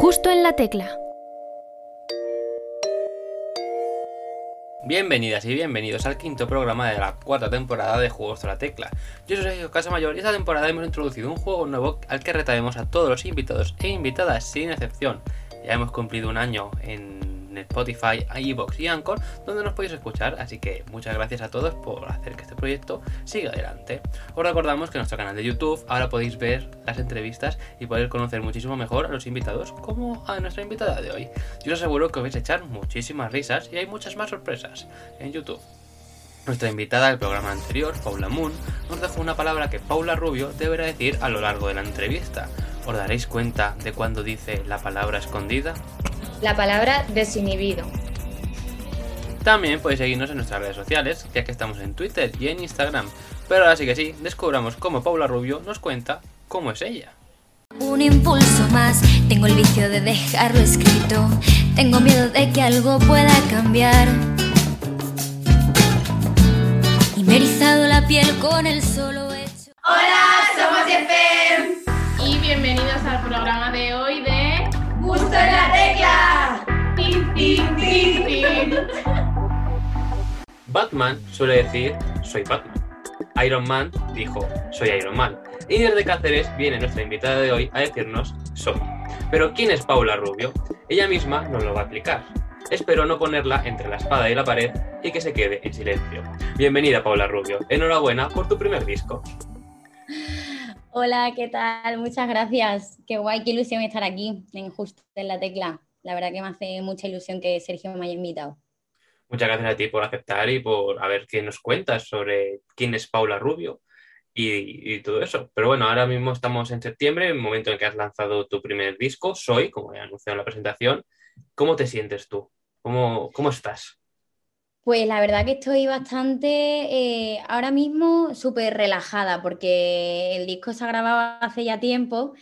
Justo en la tecla. Bienvenidas y bienvenidos al quinto programa de la cuarta temporada de Juegos de la Tecla. Yo soy Sergio Casamayor y esta temporada hemos introducido un juego nuevo al que retaremos a todos los invitados e invitadas sin excepción. Ya hemos cumplido un año en Spotify, iVoox y Anchor, donde nos podéis escuchar. Así que muchas gracias a todos por hacer que este proyecto siga adelante. Os recordamos que en nuestro canal de YouTube ahora podéis ver las entrevistas y poder conocer muchísimo mejor a los invitados, como a nuestra invitada de hoy. Yo os aseguro que os vais a echar muchísimas risas y hay muchas más sorpresas en YouTube. Nuestra invitada del programa anterior, Paula Moon, nos dejó una palabra que Paula Rubio deberá decir a lo largo de la entrevista. ¿Os daréis cuenta de cuando dice la palabra escondida? La palabra desinhibido. También podéis seguirnos en nuestras redes sociales, ya que estamos en Twitter y en Instagram. Pero ahora sí que sí, descubramos cómo Paula Rubio nos cuenta cómo es ella. Un impulso más, tengo el vicio de dejarlo escrito, tengo miedo de que algo pueda cambiar. Y me he erizado la piel con el solo hecho. Hola, somos FM y bienvenidos al programa de hoy en la tecla. Tin, tin, tin. Batman suele decir soy Batman. Iron Man dijo soy Iron Man. Y desde Cáceres viene nuestra invitada de hoy a decirnos soy. Pero ¿quién es Paula Rubio? Ella misma nos lo va a explicar. Espero no ponerla entre la espada y la pared y que se quede en silencio. Bienvenida Paula Rubio. Enhorabuena por tu primer disco. Hola, ¿qué tal? Muchas gracias. Qué guay, qué ilusión estar aquí en Justo en la Tecla. La verdad que me hace mucha ilusión que Sergio me haya invitado. Muchas gracias a ti por aceptar y por a ver qué nos cuentas sobre quién es Paula Rubio y, todo eso. Pero bueno, ahora mismo estamos en septiembre, el momento en que has lanzado tu primer disco, Soy, como he anunciado en la presentación. ¿Cómo te sientes tú? ¿Cómo, cómo estás? Pues la verdad que estoy bastante, eh, ahora mismo súper relajada porque el disco se ha grabado hace ya tiempo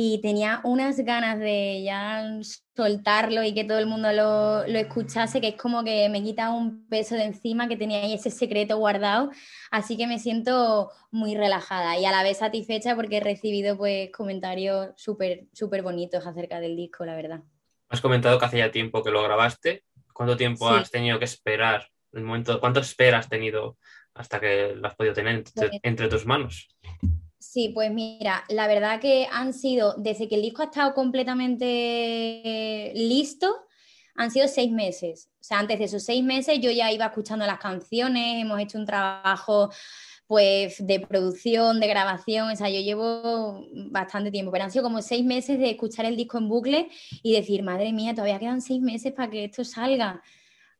y tenía unas ganas de ya soltarlo y que todo el mundo lo, lo, escuchase, que es como que me quita un peso de encima que tenía ahí ese secreto guardado, así que me siento muy relajada y a la vez satisfecha porque he recibido pues comentarios súper, súper bonitos acerca del disco, la verdad. Has comentado que hace ya tiempo que lo grabaste, ¿Cuánto tiempo Sí. has tenido que esperar? El momento, ¿Cuánto espera has tenido hasta que lo has podido tener entre, Pues- entre tus manos? Sí, pues mira, la verdad que han sido, desde que el disco ha estado completamente listo, han sido seis meses. O sea, antes de esos seis meses yo ya iba escuchando las canciones, hemos hecho un trabajo pues de producción, de grabación, o sea, yo llevo bastante tiempo, pero han sido como seis meses de escuchar el disco en bucle y decir, madre mía, todavía quedan seis meses para que esto salga.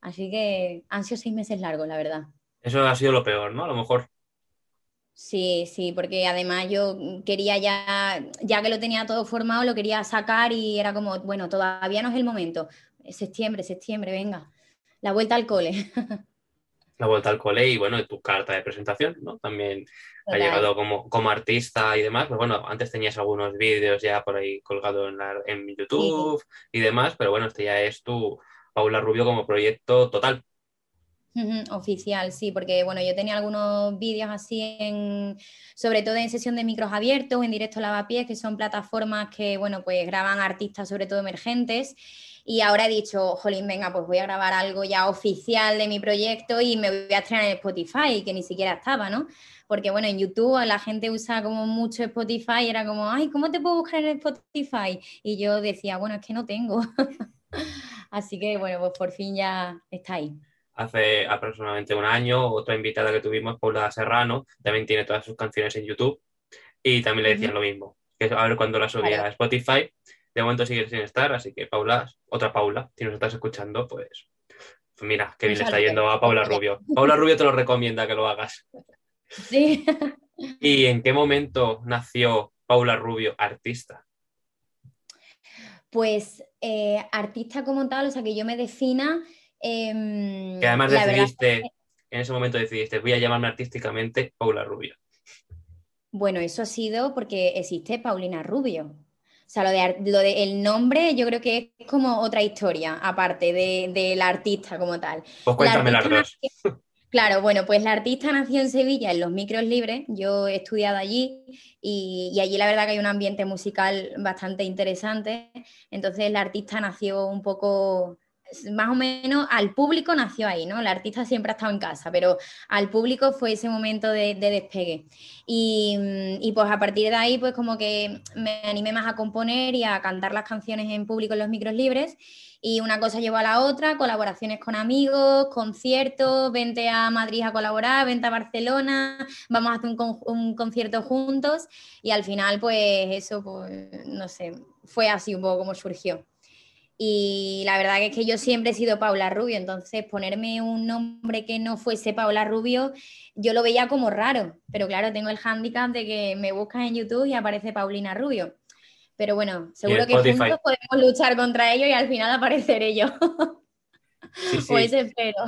Así que han sido seis meses largos, la verdad. Eso ha sido lo peor, ¿no? A lo mejor. Sí, sí, porque además yo quería ya, ya que lo tenía todo formado, lo quería sacar y era como, bueno, todavía no es el momento. Septiembre, septiembre, venga. La vuelta al cole. La vuelta al cole y bueno, tu carta de presentación, ¿no? También ha llegado como, como artista y demás. Pues bueno, antes tenías algunos vídeos ya por ahí colgados en, la- en YouTube y demás, pero bueno, este ya es tu Paula Rubio como proyecto total. Oficial, sí, porque bueno, yo tenía algunos vídeos así en, sobre todo en sesión de micros abiertos, en directo lavapiés, que son plataformas que, bueno, pues graban artistas sobre todo emergentes. Y ahora he dicho, jolín, venga, pues voy a grabar algo ya oficial de mi proyecto y me voy a estrenar en Spotify, que ni siquiera estaba, ¿no? Porque bueno, en YouTube la gente usa como mucho Spotify, y era como, ay, ¿cómo te puedo buscar en Spotify? Y yo decía, bueno, es que no tengo. Así que bueno, pues por fin ya está ahí. Hace aproximadamente un año, otra invitada que tuvimos, Paula Serrano, también tiene todas sus canciones en YouTube y también le decían Ujú. lo mismo, que a ver cuándo la subía Claro. a Spotify. De momento sigue sin estar, así que Paula, otra Paula, si nos estás escuchando, pues, pues mira, qué bien le está yendo a Paula Rubio. Paula Rubio te lo recomienda que lo hagas. Sí. ¿Y en qué momento nació Paula Rubio artista? Pues eh, artista como tal, o sea, que yo me defina. em, Que además decidiste, es que- en ese momento decidiste, voy a llamarme artísticamente Paula Rubio. bueno, eso ha sido porque existe Paulina Rubio. O sea, lo de, lo de el nombre yo creo que es como otra historia, aparte de- del artista como tal. Pues cuéntame La las dos. nació- Claro, bueno, pues la artista nació en Sevilla en los micros libres, yo he estudiado allí y, y, allí la verdad que hay un ambiente musical bastante interesante, entonces la artista nació un poco más o menos al público nació ahí, ¿no? La artista siempre ha estado en casa, pero al público fue ese momento de, despegue. Y, y, pues a partir de ahí, pues como que me animé más a componer y a cantar las canciones en público en los micros libres. Y una cosa llevó a la otra, colaboraciones con amigos, conciertos, vente a Madrid a colaborar, vente a Barcelona, vamos a hacer un, un concierto juntos. Y al final, pues eso, pues no sé, fue así un poco como surgió. Y la verdad es que yo siempre he sido Paula Rubio, entonces ponerme un nombre que no fuese Paula Rubio, yo lo veía como raro, pero claro, tengo el hándicap de que me buscas en YouTube y aparece Paulina Rubio. Pero bueno, seguro que juntos podemos luchar contra ellos y al final apareceré yo. Sí, sí. Pues espero.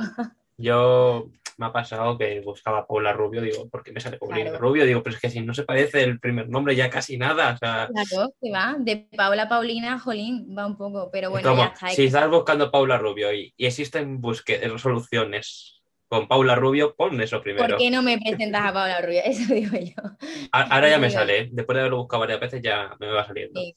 Yo me ha pasado que buscaba Paula Rubio, digo, ¿por qué me sale Paulina Rubio? Digo, pero es que si no se parece el primer nombre ya casi nada. O sea... Claro, que va, de Paula Paulina Jolín, va un poco, pero bueno, ya está. Si estás buscando Paula Rubio y, y existen búsquedas, resoluciones con Paula Rubio, pon eso primero. ¿Por qué no me presentas a Paula Rubio? Eso digo yo. Ahora ya me sale, ¿eh? después de haberlo buscado varias veces ya me va saliendo. Sí.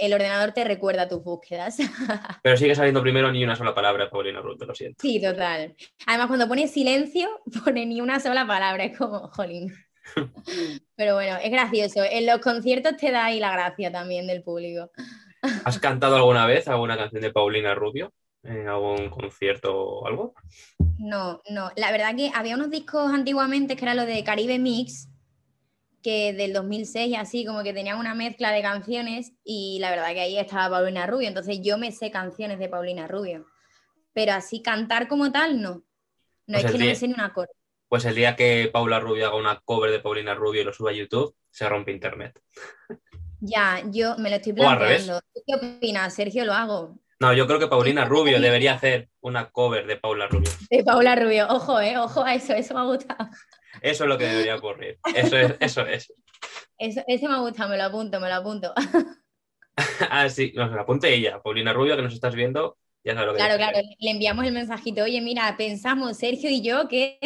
El, ordenador te recuerda tus búsquedas. Pero sigue saliendo primero ni una sola palabra, Paulina Rubio, lo siento. Sí, total. Además, cuando pone silencio, pone ni una sola palabra, es como, jolín. Pero bueno, es gracioso. En los conciertos te da ahí la gracia también del público. ¿Has cantado alguna vez alguna canción de Paulina Rubio? ¿En algún concierto o algo? No, no. La verdad que había unos discos antiguamente que era lo de Caribe Mix, que del 2006 así, como que tenían una mezcla de canciones y la verdad que ahí estaba Paulina Rubio, entonces yo me sé canciones de Paulina Rubio, pero así cantar como tal, no. No pues es que no me sé ni una acorde. Pues el día que Paula Rubio haga una cover de Paulina Rubio y lo suba a YouTube, se rompe internet. Ya, yo me lo estoy planteando. qué opinas, Sergio? Lo hago. No, yo creo que Paulina Rubio debería hacer una cover de Paula Rubio. De Paula Rubio, ojo, eh, ojo a eso, eso me ha gustado. Eso es lo que debería ocurrir. Eso es, eso es. Eso, ese me gusta, me lo apunto, me lo apunto. ah, sí, nos lo apunte ella, Paulina Rubio, que nos estás viendo. Ya lo que claro, claro, le enviamos el mensajito, oye, mira, pensamos Sergio y yo que...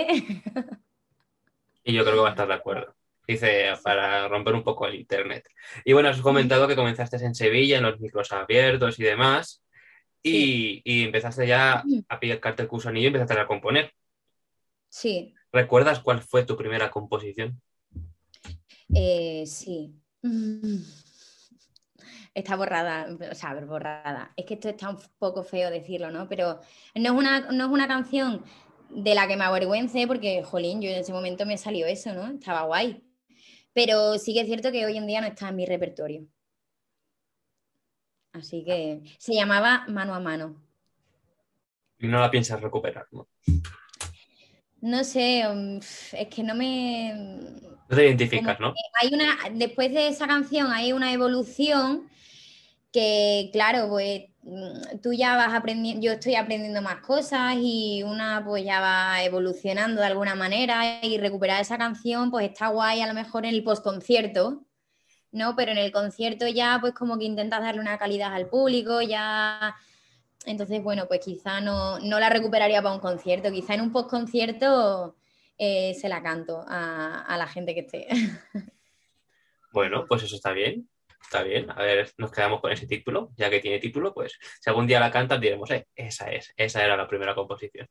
y yo creo que va a estar de acuerdo. Dice, para romper un poco el internet. Y bueno, has comentado que comenzaste en Sevilla, en los micros abiertos y demás. Y, y empezaste ya a pillarte el curso anillo y empezaste a componer. Sí. ¿Recuerdas cuál fue tu primera composición? Eh, sí. Está borrada, o sea, borrada. Es que esto está un poco feo decirlo, ¿no? Pero no es una, no es una canción de la que me avergüence porque, jolín, yo en ese momento me salió eso, ¿no? Estaba guay. Pero sí que es cierto que hoy en día no está en mi repertorio. Así que se llamaba Mano a Mano. Y no la piensas recuperar, ¿no? No sé, um, es que no me. No te identificas, ¿no? Hay una, después de esa canción hay una evolución que, claro, pues mm, tú ya vas aprendiendo, yo estoy aprendiendo más cosas y una pues ya va evolucionando de alguna manera y recuperar esa canción pues está guay a lo mejor en el postconcierto, ¿no? Pero en el concierto ya pues como que intentas darle una calidad al público, ya entonces, bueno, pues quizá no, la recuperaría para un concierto, quizá en un post-concierto eh, se la canto a, la gente que esté. Bueno, pues eso está bien, está bien. A ver, nos quedamos con ese título, ya que tiene título, pues si algún día la cantas diremos, eh, esa es, esa era la primera composición.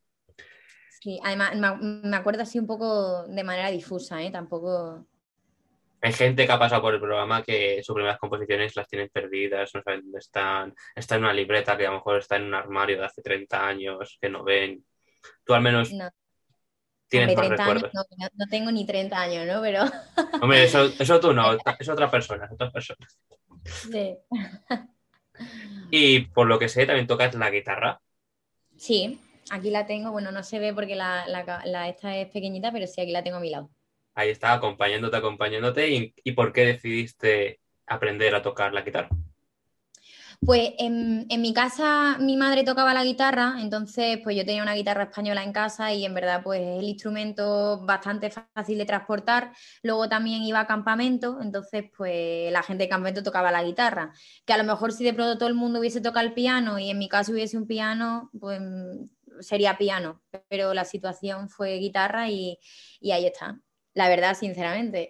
Sí, además me acuerdo así un poco de manera difusa, ¿eh? Tampoco hay gente que ha pasado por el programa que sus primeras composiciones las tienen perdidas, no saben dónde están, está en una libreta que a lo mejor está en un armario de hace 30 años, que no ven. Tú al menos tienes más recuerdos. no, tengo ni 30 años, ¿no? Pero... Hombre, eso, eso tú no, es otra persona, otras personas. Sí. Y por lo que sé, también tocas la guitarra. Sí, aquí la tengo, bueno, no se ve porque la, la esta es pequeñita, pero sí, aquí la tengo a mi lado ahí está, acompañándote, acompañándote. ¿Y, por qué decidiste aprender a tocar la guitarra? Pues en, mi casa mi madre tocaba la guitarra, entonces pues yo tenía una guitarra española en casa y en verdad pues es el instrumento bastante fácil de transportar. Luego también iba a campamento, entonces pues la gente de campamento tocaba la guitarra. Que a lo mejor si de pronto todo el mundo hubiese tocado el piano y en mi caso hubiese un piano, pues sería piano, pero la situación fue guitarra y, y ahí está. La verdad, sinceramente.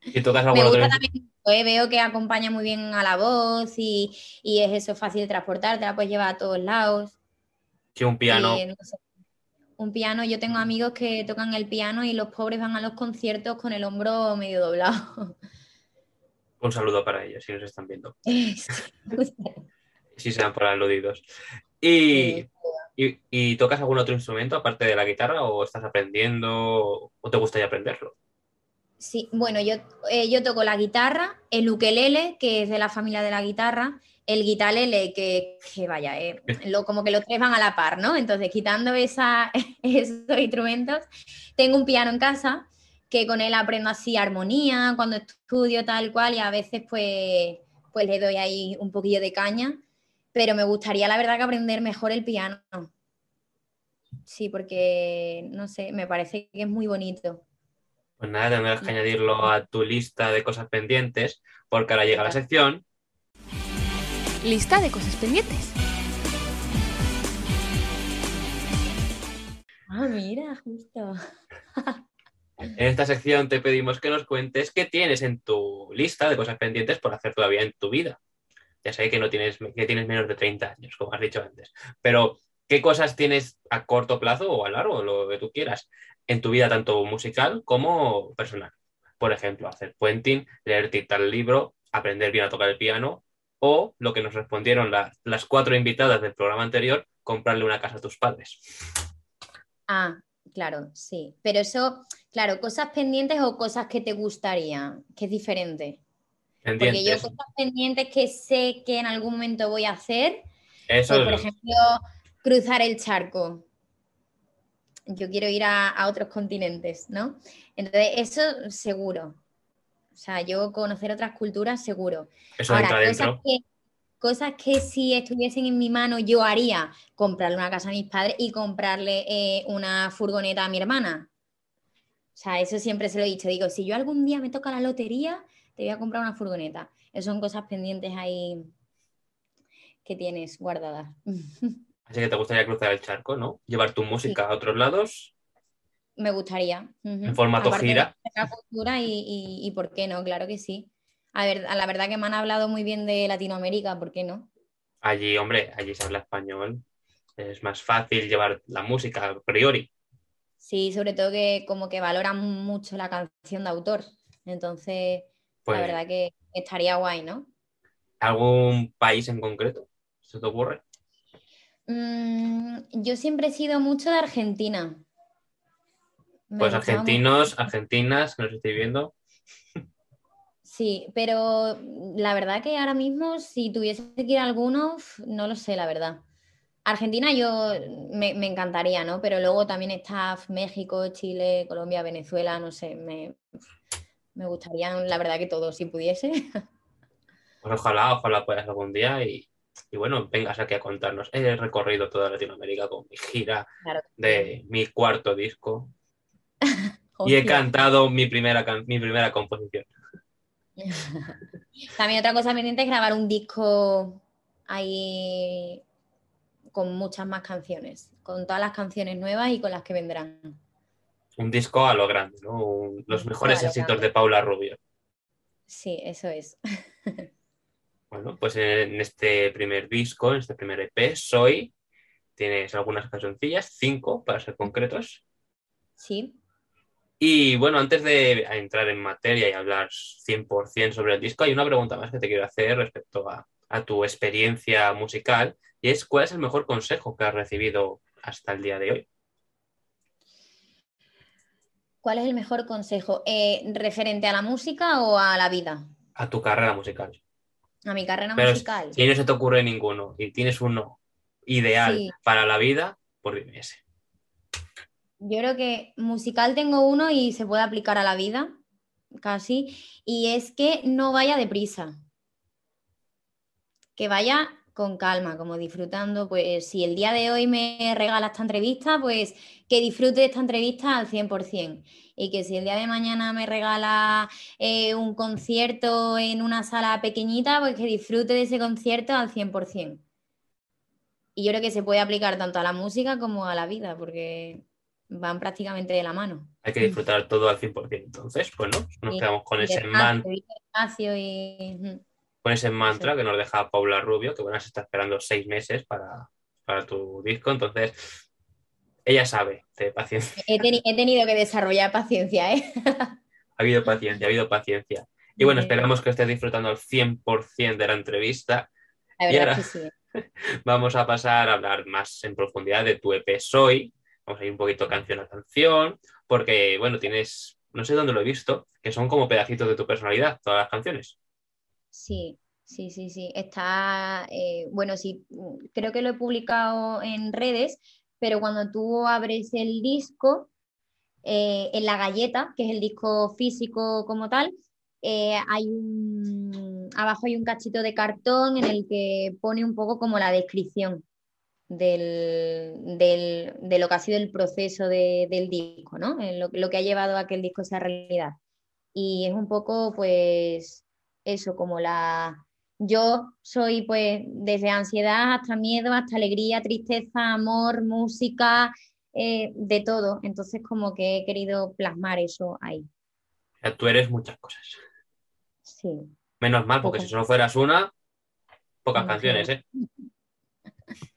¿Y tocas Me algún otro gusta también, eh, veo que acompaña muy bien a la voz y, y es eso fácil de transportar, te la puedes llevar a todos lados. Sí, un piano. No sé, un piano, yo tengo amigos que tocan el piano y los pobres van a los conciertos con el hombro medio doblado. Un saludo para ellos si nos están viendo. Si se dan por aludidos. Y, y, y tocas algún otro instrumento aparte de la guitarra o estás aprendiendo o te gustaría aprenderlo? Sí, bueno, yo, eh, yo toco la guitarra, el ukelele, que es de la familia de la guitarra, el guitarlele, que, que vaya, eh, lo, como que los tres van a la par, ¿no? Entonces, quitando esa, esos instrumentos, tengo un piano en casa, que con él aprendo así armonía, cuando estudio tal cual, y a veces pues, pues le doy ahí un poquillo de caña, pero me gustaría la verdad que aprender mejor el piano. Sí, porque, no sé, me parece que es muy bonito. Pues nada, tendrás que añadirlo a tu lista de cosas pendientes, porque ahora llega la sección. Lista de cosas pendientes. Ah, mira, justo. En esta sección te pedimos que nos cuentes qué tienes en tu lista de cosas pendientes por hacer todavía en tu vida. Ya sé que no tienes, que tienes menos de 30 años, como has dicho antes, pero ¿qué cosas tienes a corto plazo o a largo, lo que tú quieras, en tu vida tanto musical como personal? Por ejemplo, hacer puenting, leerte tal libro, aprender bien a tocar el piano o lo que nos respondieron la- las cuatro invitadas del programa anterior, comprarle una casa a tus padres. Ah, claro, sí. Pero eso, claro, cosas pendientes o cosas que te gustaría, que es diferente. Porque yo cosas pendientes que sé que en algún momento voy a hacer, Eso pues, por es- ejemplo, cruzar el charco. Yo quiero ir a, a otros continentes, ¿no? Entonces, eso seguro. O sea, yo conocer otras culturas seguro. eso Ahora, cosas dentro. que, cosas que si estuviesen en mi mano yo haría, comprarle una casa a mis padres y comprarle eh, una furgoneta a mi hermana. O sea, eso siempre se lo he dicho. Digo, si yo algún día me toca la lotería, te voy a comprar una furgoneta. Esas son cosas pendientes ahí que tienes guardadas. Así que te gustaría cruzar el charco, ¿no? Llevar tu música a otros lados Me gustaría. en formato Aparte de gira. la cultura y, y- y por qué no, claro que sí. A ver, a la verdad que me han hablado muy bien de Latinoamérica, ¿por qué no? Allí, hombre, allí se habla español. Es más fácil llevar la música a priori. Sí, sobre todo que como que valoran mucho la canción de autor. Entonces, Pues, la verdad que estaría guay, ¿no? ¿Algún país en concreto? ¿Se te ocurre? Mm, yo siempre he sido mucho de Argentina. Me Pues argentinos, mucho. argentinas, que nos estoy viendo. Sí, pero la verdad que ahora mismo, si tuviese que ir a alguno, no lo sé, la verdad. Argentina yo me, me encantaría, ¿no? Pero luego también está México, Chile, Colombia, Venezuela, no sé, me, me gustaría, la verdad que todo, si pudiese. Pues ojalá, ojalá puedas algún día y, y bueno, vengas aquí a contarnos. He recorrido toda Latinoamérica con mi gira Claro. de mi cuarto disco y he cantado mi primera, can- mi primera composición. También otra cosa pendiente es grabar un disco ahí con muchas más canciones, con todas las canciones nuevas y con las que vendrán. Un disco a lo grande, ¿no? Un- los mejores éxitos de Paula Rubio. Sí, eso es. Bueno, pues en este primer disco, en este primer EP, Soy, tienes algunas cancioncillas, cinco para ser concretos. Sí. Y bueno, antes de entrar en materia y hablar 100% sobre el disco, hay una pregunta más que te quiero hacer respecto a, a tu experiencia musical, y es ¿cuál es el mejor consejo que has recibido hasta el día de hoy? ¿Cuál es el mejor consejo? Eh, ¿Referente a la música o a la vida? A tu carrera musical. A mi carrera Pero musical. si no se te ocurre ninguno y tienes uno ideal Sí. para la vida, pues dime ese. Yo creo que musical tengo uno y se puede aplicar a la vida, casi, y es que no vaya deprisa. Que vaya con calma, como disfrutando, pues si el día de hoy me regala esta entrevista, pues que disfrute de esta entrevista al 100%. Y que si el día de mañana me regala eh, un concierto en una sala pequeñita, pues que disfrute de ese concierto al 100%. y yo creo que se puede aplicar tanto a la música como a la vida, porque van prácticamente de la mano. Hay que disfrutar todo al 100%. Entonces, bueno, nos quedamos con ese, man- y... con ese mantra que nos deja Paula Rubio, que bueno, se está esperando seis meses para, para tu disco. Entonces, ella sabe de paciencia. He, teni- he tenido que desarrollar paciencia, ¿eh? Ha habido paciencia, ha habido paciencia. Y bueno, Sí. esperamos que estés disfrutando al 100% de la entrevista. La Y ahora- sí. Vamos a pasar a hablar más en profundidad de tu EP Soy. Vamos a ir un poquito canción a canción, porque, bueno, tienes, no sé dónde lo he visto, que son como pedacitos de tu personalidad, todas las canciones. Sí, sí, sí, sí. Está, eh, bueno, sí, mm, creo que lo he publicado en redes, pero cuando tú abres el disco, eh, en la galleta, que es el disco físico como tal, eh, hay un, abajo hay un cachito de cartón en el que pone un poco como la descripción del, del- de lo que ha sido el proceso de- del disco, ¿no? Lo, lo que ha llevado a que el disco sea realidad. Y es un poco, pues, eso, como la... Yo soy, pues, desde ansiedad hasta miedo, hasta alegría, tristeza, amor, música, eh, de todo. Entonces, como que he querido plasmar eso ahí. O sea, tú eres muchas cosas. Sí. Menos mal, porque Pocas. si solo fueras una, pocas canciones, ¿eh?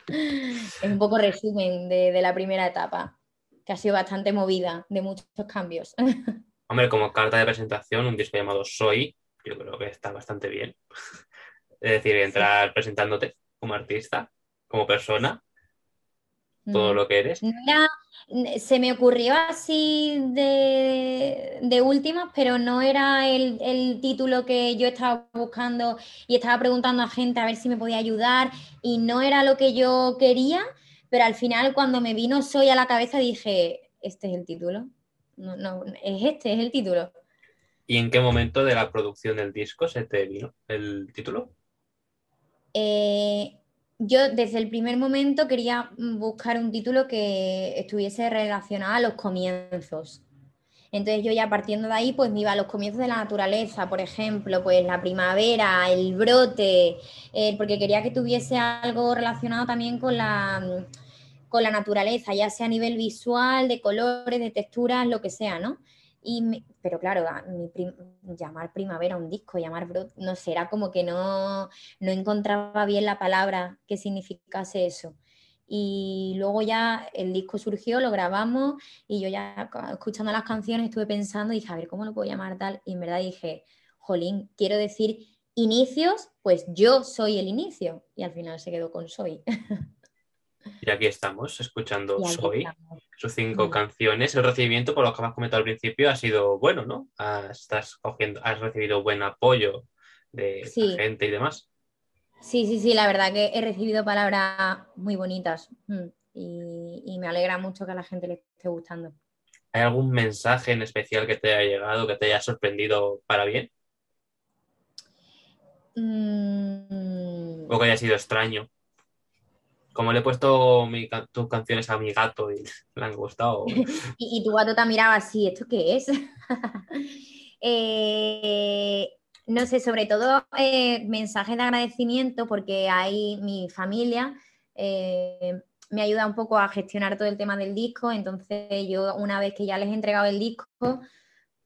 Es un poco resumen de, de la primera etapa, que ha sido bastante movida, de muchos cambios. Hombre, como carta de presentación, un disco llamado Soy, yo creo que está bastante bien. Es decir, entrar presentándote como artista, como persona, todo Mm. lo que eres. Se me ocurrió así de, de últimas, pero no era el, el título que yo estaba buscando y estaba preguntando a gente a ver si me podía ayudar y no era lo que yo quería, pero al final cuando me vino Soy a la cabeza dije, este es el título. No, no, es este, es el título. ¿Y en qué momento de la producción del disco se te vino el título? Eh, yo desde el primer momento quería buscar un título que estuviese relacionado a los comienzos. Entonces yo ya partiendo de ahí, pues me iba a los comienzos de la naturaleza, por ejemplo, pues la primavera, el brote, porque quería que tuviese algo relacionado también con la, con la naturaleza, ya sea a nivel visual, de colores, de texturas, lo que sea, ¿no? Pero claro, a llamar primavera un disco, llamar brote, no sé, era como que no, no encontraba bien la palabra que significase eso. Y luego ya el disco surgió, lo grabamos y yo ya escuchando las canciones estuve pensando dije, a ver, ¿cómo lo puedo llamar tal? Y en verdad dije, jolín, quiero decir inicios, pues yo soy el inicio. Y al final se quedó con soy. Y aquí estamos, escuchando aquí Soy, estamos. sus cinco canciones. El recibimiento, por lo que me has comentado al principio, ha sido bueno, ¿no? Has, estás cogiendo, has recibido buen apoyo de la gente y demás. Sí, sí, sí, la verdad que he recibido palabras muy bonitas mm, y, y me alegra mucho que a la gente le esté gustando. ¿Hay algún mensaje en especial que te haya llegado, que te haya sorprendido para bien? Mm, ¿O que haya sido extraño? Como le he puesto tus canciones a mi gato y le han gustado. Y, tu gato te miraba así, ¿esto qué es? Eh, no sé, sobre todo eh, mensajes de agradecimiento porque hay mi familia eh, me ayuda un poco a gestionar todo el tema del disco, entonces yo una vez que ya les he entregado el disco,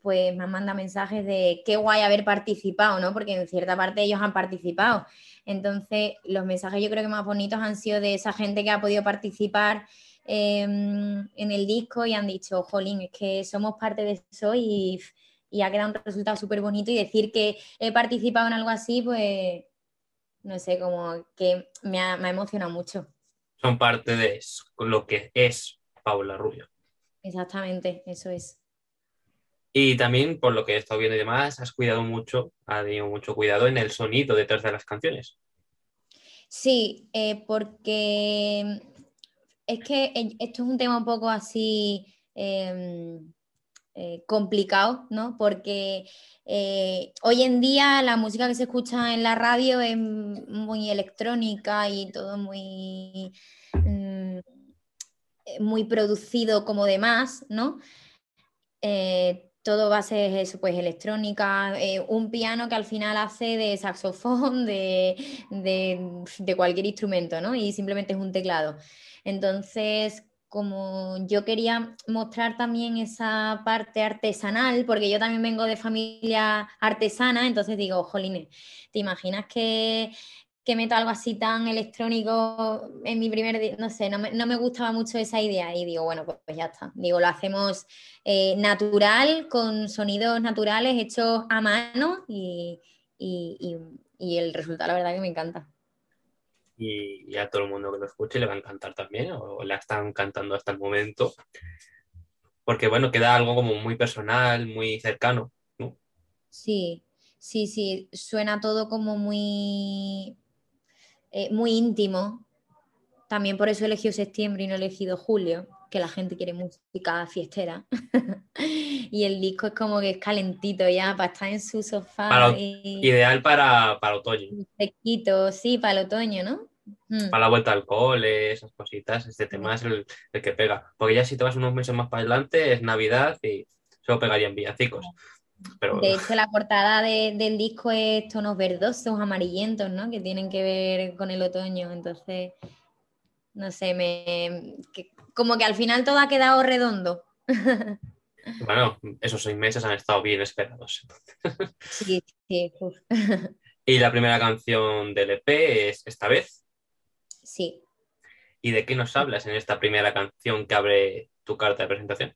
pues me manda mensajes de qué guay haber participado, ¿no? Porque en cierta parte ellos han participado. Entonces, los mensajes yo creo que más bonitos han sido de esa gente que ha podido participar eh, en el disco y han dicho, jolín, es que somos parte de eso y, y ha quedado un resultado súper bonito y decir que he participado en algo así, pues, no sé, como que me ha, me ha emocionado mucho. Son parte de lo que es Paula Rubio. Exactamente, eso es. Y también, por lo que he estado viendo y demás, has cuidado mucho, has tenido mucho cuidado en el sonido detrás de las canciones. Sí, eh, porque es que esto es un tema un poco así eh, eh, complicado, ¿no? Porque eh, hoy en día la música que se escucha en la radio es muy electrónica y todo muy, mm, muy producido como demás, ¿no? Eh, todo ser eso, pues electrónica, eh, un piano que al final hace de saxofón, de, de, de cualquier instrumento, ¿no? Y simplemente es un teclado. Entonces, como yo quería mostrar también esa parte artesanal, porque yo también vengo de familia artesana, entonces digo, jolines, ¿te imaginas que, que meto algo así tan electrónico en mi primer día? No sé, no me, no me gustaba mucho esa idea y digo, bueno, pues, pues ya está. Digo, lo hacemos eh, natural, con sonidos naturales hechos a mano y, y- y- y el resultado, la verdad que me encanta. Y, a todo el mundo que lo escuche le va a encantar también, o le están cantando hasta el momento. Porque bueno, queda algo como muy personal, muy cercano. Sí, sí, sí, suena todo como muy, eh, muy íntimo. También por eso he elegido septiembre y no he elegido julio, que la gente quiere música fiestera. Y el disco es como que es calentito ya para estar en su sofá Para- y Ideal para, para otoño, fresquito, sí, para el otoño, ¿no? Mm, para la vuelta al cole, esas cositas. Este tema es el, el que pega. Porque ya si te vas unos meses más para adelante, es Navidad y solo pegarían villancicos. Pero De hecho, la portada de- del disco es tonos verdosos, amarillentos, ¿no? Que tienen que ver con el otoño. Entonces, no sé, me que- como que al final todo ha quedado redondo. bueno, esos seis meses han estado bien esperados. Sí, sí, uf, Y la primera canción del EP es Esta vez. sí. ¿Y de qué nos hablas en esta primera canción que abre tu carta de presentación?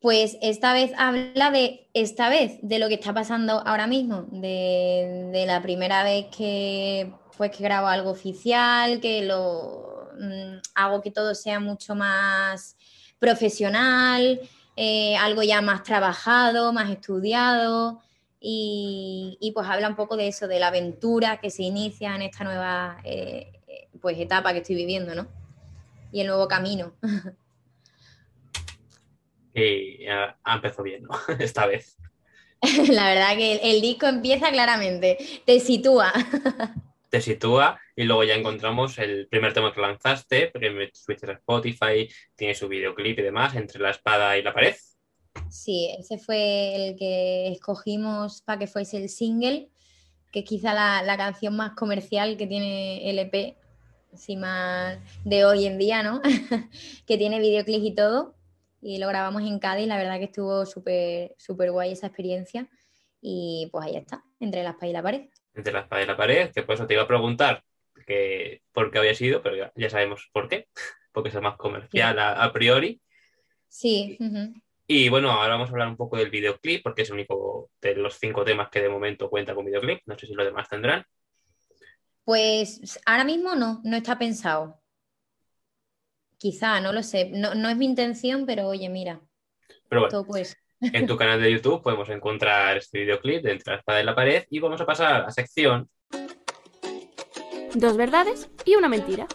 Pues esta vez habla de esta vez, de lo que está pasando ahora mismo, de, la primera vez que pues que grabo algo oficial, que lo mm, hago que todo sea mucho más profesional, eh, algo ya más trabajado, más estudiado. Y, pues habla un poco de eso, de la aventura que se inicia en esta nueva eh, pues etapa que estoy viviendo, ¿no? Y el nuevo camino. Y ha, ha empezado bien, ¿no? Esta vez. La verdad que el, el disco empieza claramente, te sitúa. Te sitúa y luego ya encontramos el primer tema que lanzaste, porque subiste a Spotify, tiene su videoclip y demás, entre la espada y la pared. Sí, ese fue el que escogimos para que fuese el single, que es quizá la, la canción más comercial que tiene el EP, más de hoy en día, ¿no? que tiene videoclip y todo. Y lo grabamos en Cádiz, la verdad que estuvo súper súper guay esa experiencia. Y pues ahí está, entre la espada y la pared. Entre la espada y la pared, que por eso te iba a preguntar que por qué había sido, pero ya, ya sabemos por qué, porque es el más comercial a, a priori. Sí, ujú. Y bueno, ahora vamos a hablar un poco del videoclip, porque es el único de los cinco temas que de momento cuenta con videoclip. No sé si los demás tendrán. Pues ahora mismo no, no está pensado. Quizá, no lo sé. No, no es mi intención, pero oye, mira, Pero bueno, todo pues. en tu canal de YouTube podemos encontrar este videoclip de Entre la espada y la pared y vamos a pasar a la sección Dos verdades y una mentira.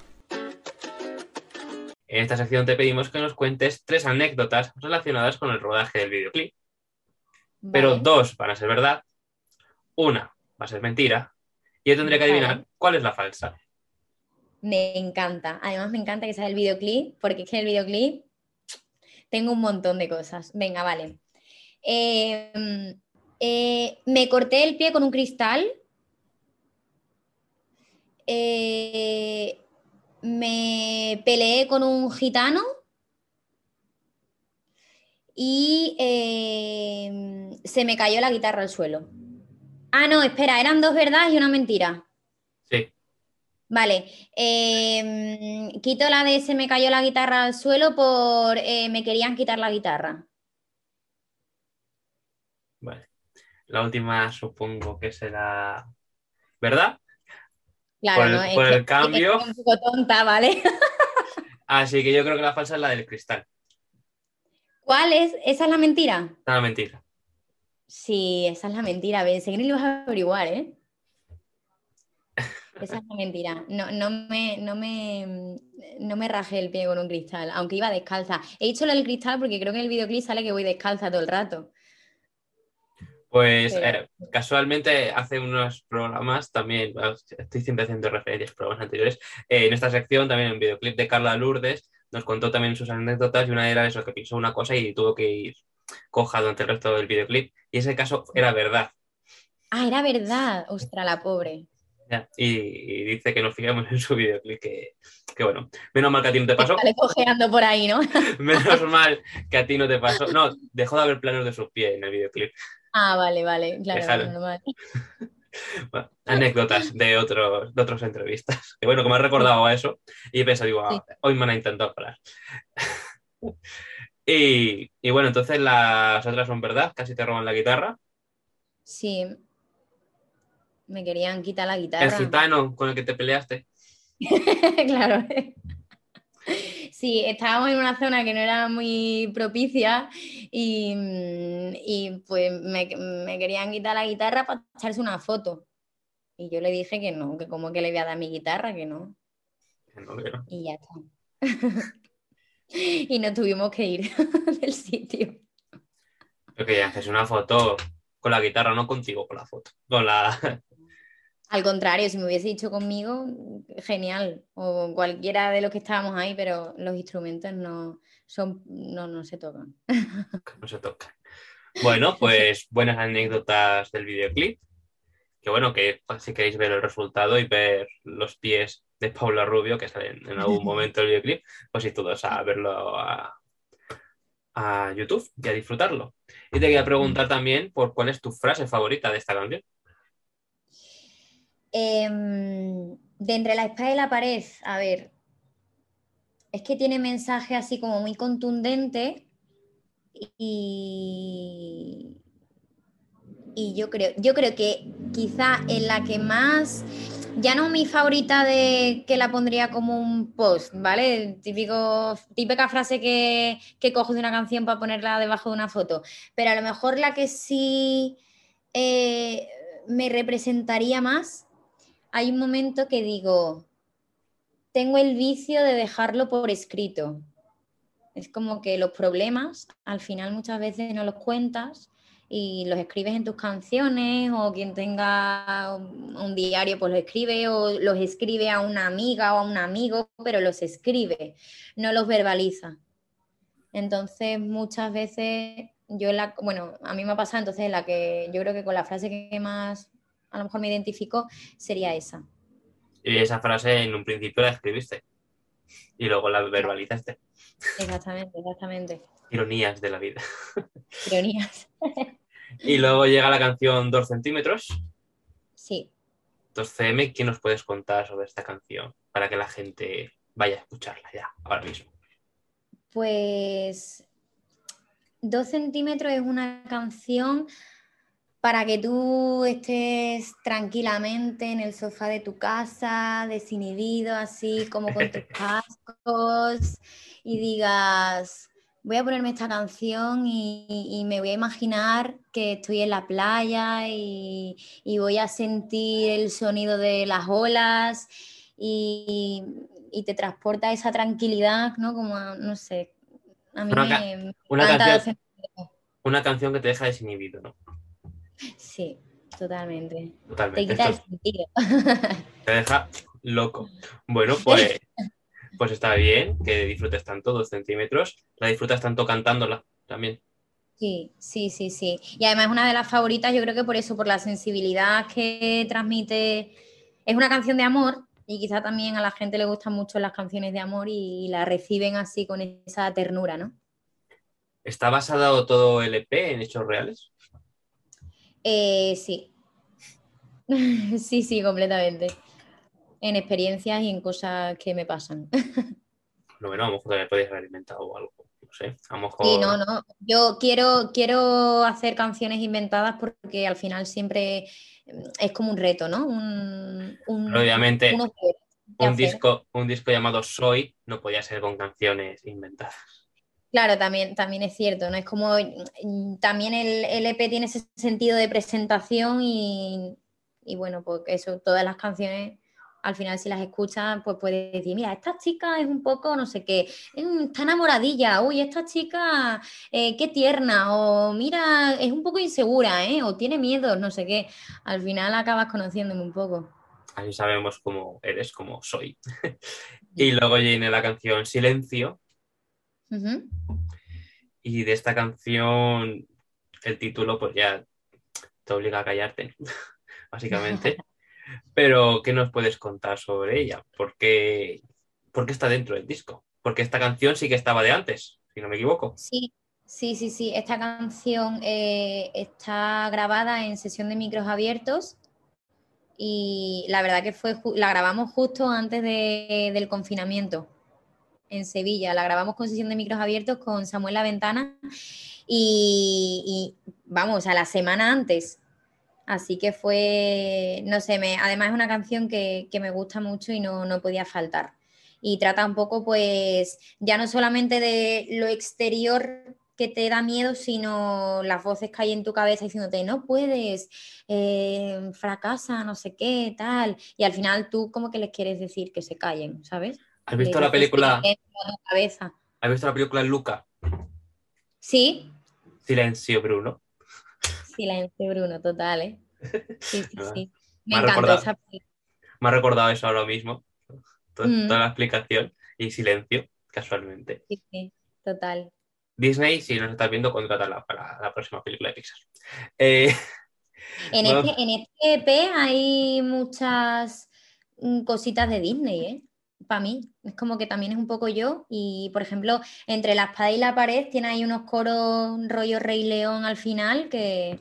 En esta sección te pedimos que nos cuentes tres anécdotas relacionadas con el rodaje del videoclip. Pero dos van a ser verdad, una va a ser mentira y yo tendré que adivinar Vale. cuál es la falsa. Me encanta. Además, me encanta que sea el videoclip, porque es que el videoclip tengo un montón de cosas. Venga, vale. Eh, eh, me corté el pie con un cristal. Eh, me peleé con un gitano. Y se me cayó la guitarra al suelo. Ah, no, espera, eran dos verdades y una mentira. Vale, em, quito la de se me cayó la guitarra al suelo por eh, me querían quitar la guitarra. vale. La última supongo que será verdad. Claro, Por el- ¿no? Es por que- el es que cambio. un poco tonta, ¿vale? Así que yo creo que la falsa es la del cristal. ¿Cuál es? ¿Esa es la mentira? Nada, mentira. Sí, esa es la mentira. Pensé que no lo ibas a averiguar, ¿eh? Esa es la mentira. No, no me, no me, no me rajé el pie con un cristal, aunque iba descalza. He dicho lo del cristal porque creo que en el videoclip sale que voy descalza todo el rato. Pues Pero- eh, casualmente hace unos programas también, estoy siempre haciendo referencias a programas anteriores, eh, en esta sección también en el videoclip de Carla Lourdes nos contó también sus anécdotas y una era eso, que pisó una cosa y tuvo que ir coja durante el resto del videoclip. Y ese caso era verdad. Ah, era verdad. Ostra, la pobre. Ya, Y, dice que nos fijamos en su videoclip, que, que bueno, menos mal que a ti no te pasó. Sale cojeando por ahí, ¿no? Menos mal que a ti no te pasó. No, dejó de haber planos de sus pies en el videoclip. Ah, vale, vale, claro, Déjalo. normal. Bueno, anécdotas de, otros de otras entrevistas. Que bueno, que me ha recordado a eso y he pensado, digo, ah, hoy me han intentado parar. y, y bueno, entonces las otras son verdad, casi te roban la guitarra. Sí. Me querían quitar la El guitarra. gitano con el que te peleaste. claro. Sí, estábamos en una zona que no era muy propicia y, y, pues me, me querían quitar la guitarra para echarse una foto. Y yo le dije que no, que como que le voy a dar mi guitarra, que no. No, que no. Y ya está. y nos tuvimos que ir del sitio. Pero que haces una foto con la guitarra, no contigo con la foto. Con la. Al contrario, si me hubiese dicho conmigo, genial. O cualquiera de los que estábamos ahí, pero los instrumentos no, son, no, no se tocan. no se toca. Bueno, pues buenas anécdotas del videoclip. Que bueno, que si queréis ver el resultado y ver los pies de Paula Rubio, que salen en algún momento del videoclip, pues ir todos a verlo a, a YouTube y a disfrutarlo. Y te quería preguntar también por cuál es tu frase favorita de esta canción. Em, de entre la espada y la pared, a ver, es que tiene mensaje así como muy contundente y, y yo creo, yo creo que quizá en la que más, ya no mi favorita de que la pondría como un post, ¿vale? Típico, típica frase que, que cojo de una canción para ponerla debajo de una foto, pero a lo mejor la que sí eh, me representaría más hay un momento que digo, tengo el vicio de dejarlo por escrito. Es como que los problemas al final muchas veces no los cuentas y los escribes en tus canciones o quien tenga un diario pues lo escribe o los escribe a una amiga o a un amigo, pero los escribe, no los verbaliza. Entonces muchas veces yo la, bueno, a mí me ha pasado entonces la que yo creo que con la frase que más a lo mejor me identifico sería esa. Y esa frase en un principio la escribiste y luego la verbalizaste. Exactamente, exactamente. Ironías de la vida. Ironías. Y luego llega la canción 2 centímetros. Sí. 2CM, ¿qué nos puedes contar sobre esta canción? Para que la gente vaya a escucharla ya, ahora mismo. Pues Dos centímetros es una canción para que tú estés tranquilamente en el sofá de tu casa, desinhibido, así como con tus cascos, y digas, voy a ponerme esta canción y, y me voy a imaginar que estoy en la playa y, y voy a sentir el sonido de las olas y, y te transporta esa tranquilidad, ¿no? Como, a- no sé, a mí Una me, me una encanta canción-. Una canción que te deja desinhibido, ¿no? Sí, totalmente. Te quita el sentido. te deja loco. Bueno, pues, pues está bien que disfrutes tanto, 2 centímetros. La disfrutas tanto cantándola también. Sí, sí, sí, sí. Y además es una de las favoritas, yo creo que por eso, por la sensibilidad que transmite. Es una canción de amor y quizá también a la gente le gustan mucho las canciones de amor y la reciben así con esa ternura, ¿no? ¿Está basado todo el EP en hechos reales? Eh, sí. Sí, sí, completamente. En experiencias y en cosas que me pasan. No, bueno, a lo mejor también podías haber inventado algo. No sé, a lo mejor. Sí, no, no. Yo quiero, quiero hacer canciones inventadas porque al final siempre mm, es como un reto, ¿no? Un, un- Pero obviamente, un disco, un disco llamado Soy no podía ser con canciones inventadas. Claro, también, también es cierto, ¿no? Es como mm, también el, el EP tiene ese sentido de presentación y, y bueno, pues eso, todas las canciones, al final si las escuchas, pues puedes decir, mira, esta chica es un poco, no sé qué, mm, está enamoradilla, uy, esta chica, eh, qué tierna, o mira, es un poco insegura, ¿eh? O tiene miedo, no sé qué. Al final acabas conociéndome un poco. Así sabemos cómo eres, cómo soy. y luego viene la canción Silencio. Y de esta canción, el título, pues ya te obliga a callarte, básicamente. Pero, ¿qué nos puedes contar sobre ella? ¿Por qué, por qué está dentro del disco? Porque esta canción sí que estaba de antes, si no me equivoco. Sí, sí, sí, sí. Esta canción eh, está grabada en sesión de micros abiertos y la verdad que fue la grabamos justo antes de, del confinamiento en Sevilla. La grabamos con sesión de micros abiertos con Samuel La Ventana y, vamos, a la semana antes. Así que fue, no sé, me, además es una canción que, me gusta mucho y no, no podía faltar. Y trata un poco, pues, ya no solamente de lo exterior que te da miedo, sino las voces que hay en tu cabeza diciéndote, no puedes, eh, fracasa, no sé qué, tal. Y al final tú como que les quieres decir que se callen, ¿sabes? ¿Has visto la película? ¿Has visto la película Luca? Sí. Silencio, Bruno. Silencio, Bruno, total, ¿eh? Sí, sí, sí. Me, encantó esa película. Me ha recordado eso ahora mismo. Mm. Toda, la explicación y silencio, casualmente. Sí, sí, total. Disney, si nos estás viendo, contrátala para la próxima película de Pixar. Eh, en, este, en este EP hay muchas mm, cositas de Disney, ¿eh? Para mí, es como que también es un poco yo. Y por ejemplo, entre la espada y la pared tiene ahí unos coros rollo Rey León al final que,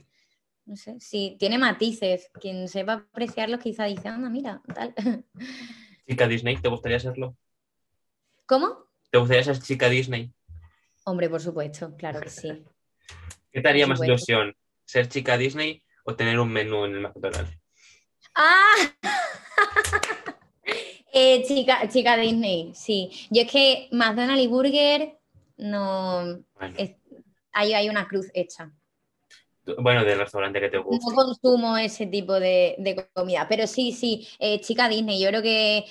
no sé, sí, tiene matices. Quien sepa apreciarlos quizá dice, anda, mira, tal. Chica Disney, ¿te gustaría serlo? ¿Cómo? ¿Te gustaría ser chica Disney? Hombre, por supuesto, claro que sí. ¿Qué te haría más ilusión? ¿Ser chica Disney o tener un menú en el McDonald's? ¡Ah! Eh, chica, chica Disney, sí. Yo es que McDonald's y Burger no. ahí hay una cruz hecha. Bueno, del restaurante que te gusta. No consumo ese tipo de, comida, pero sí, sí, eh, chica Disney, yo creo que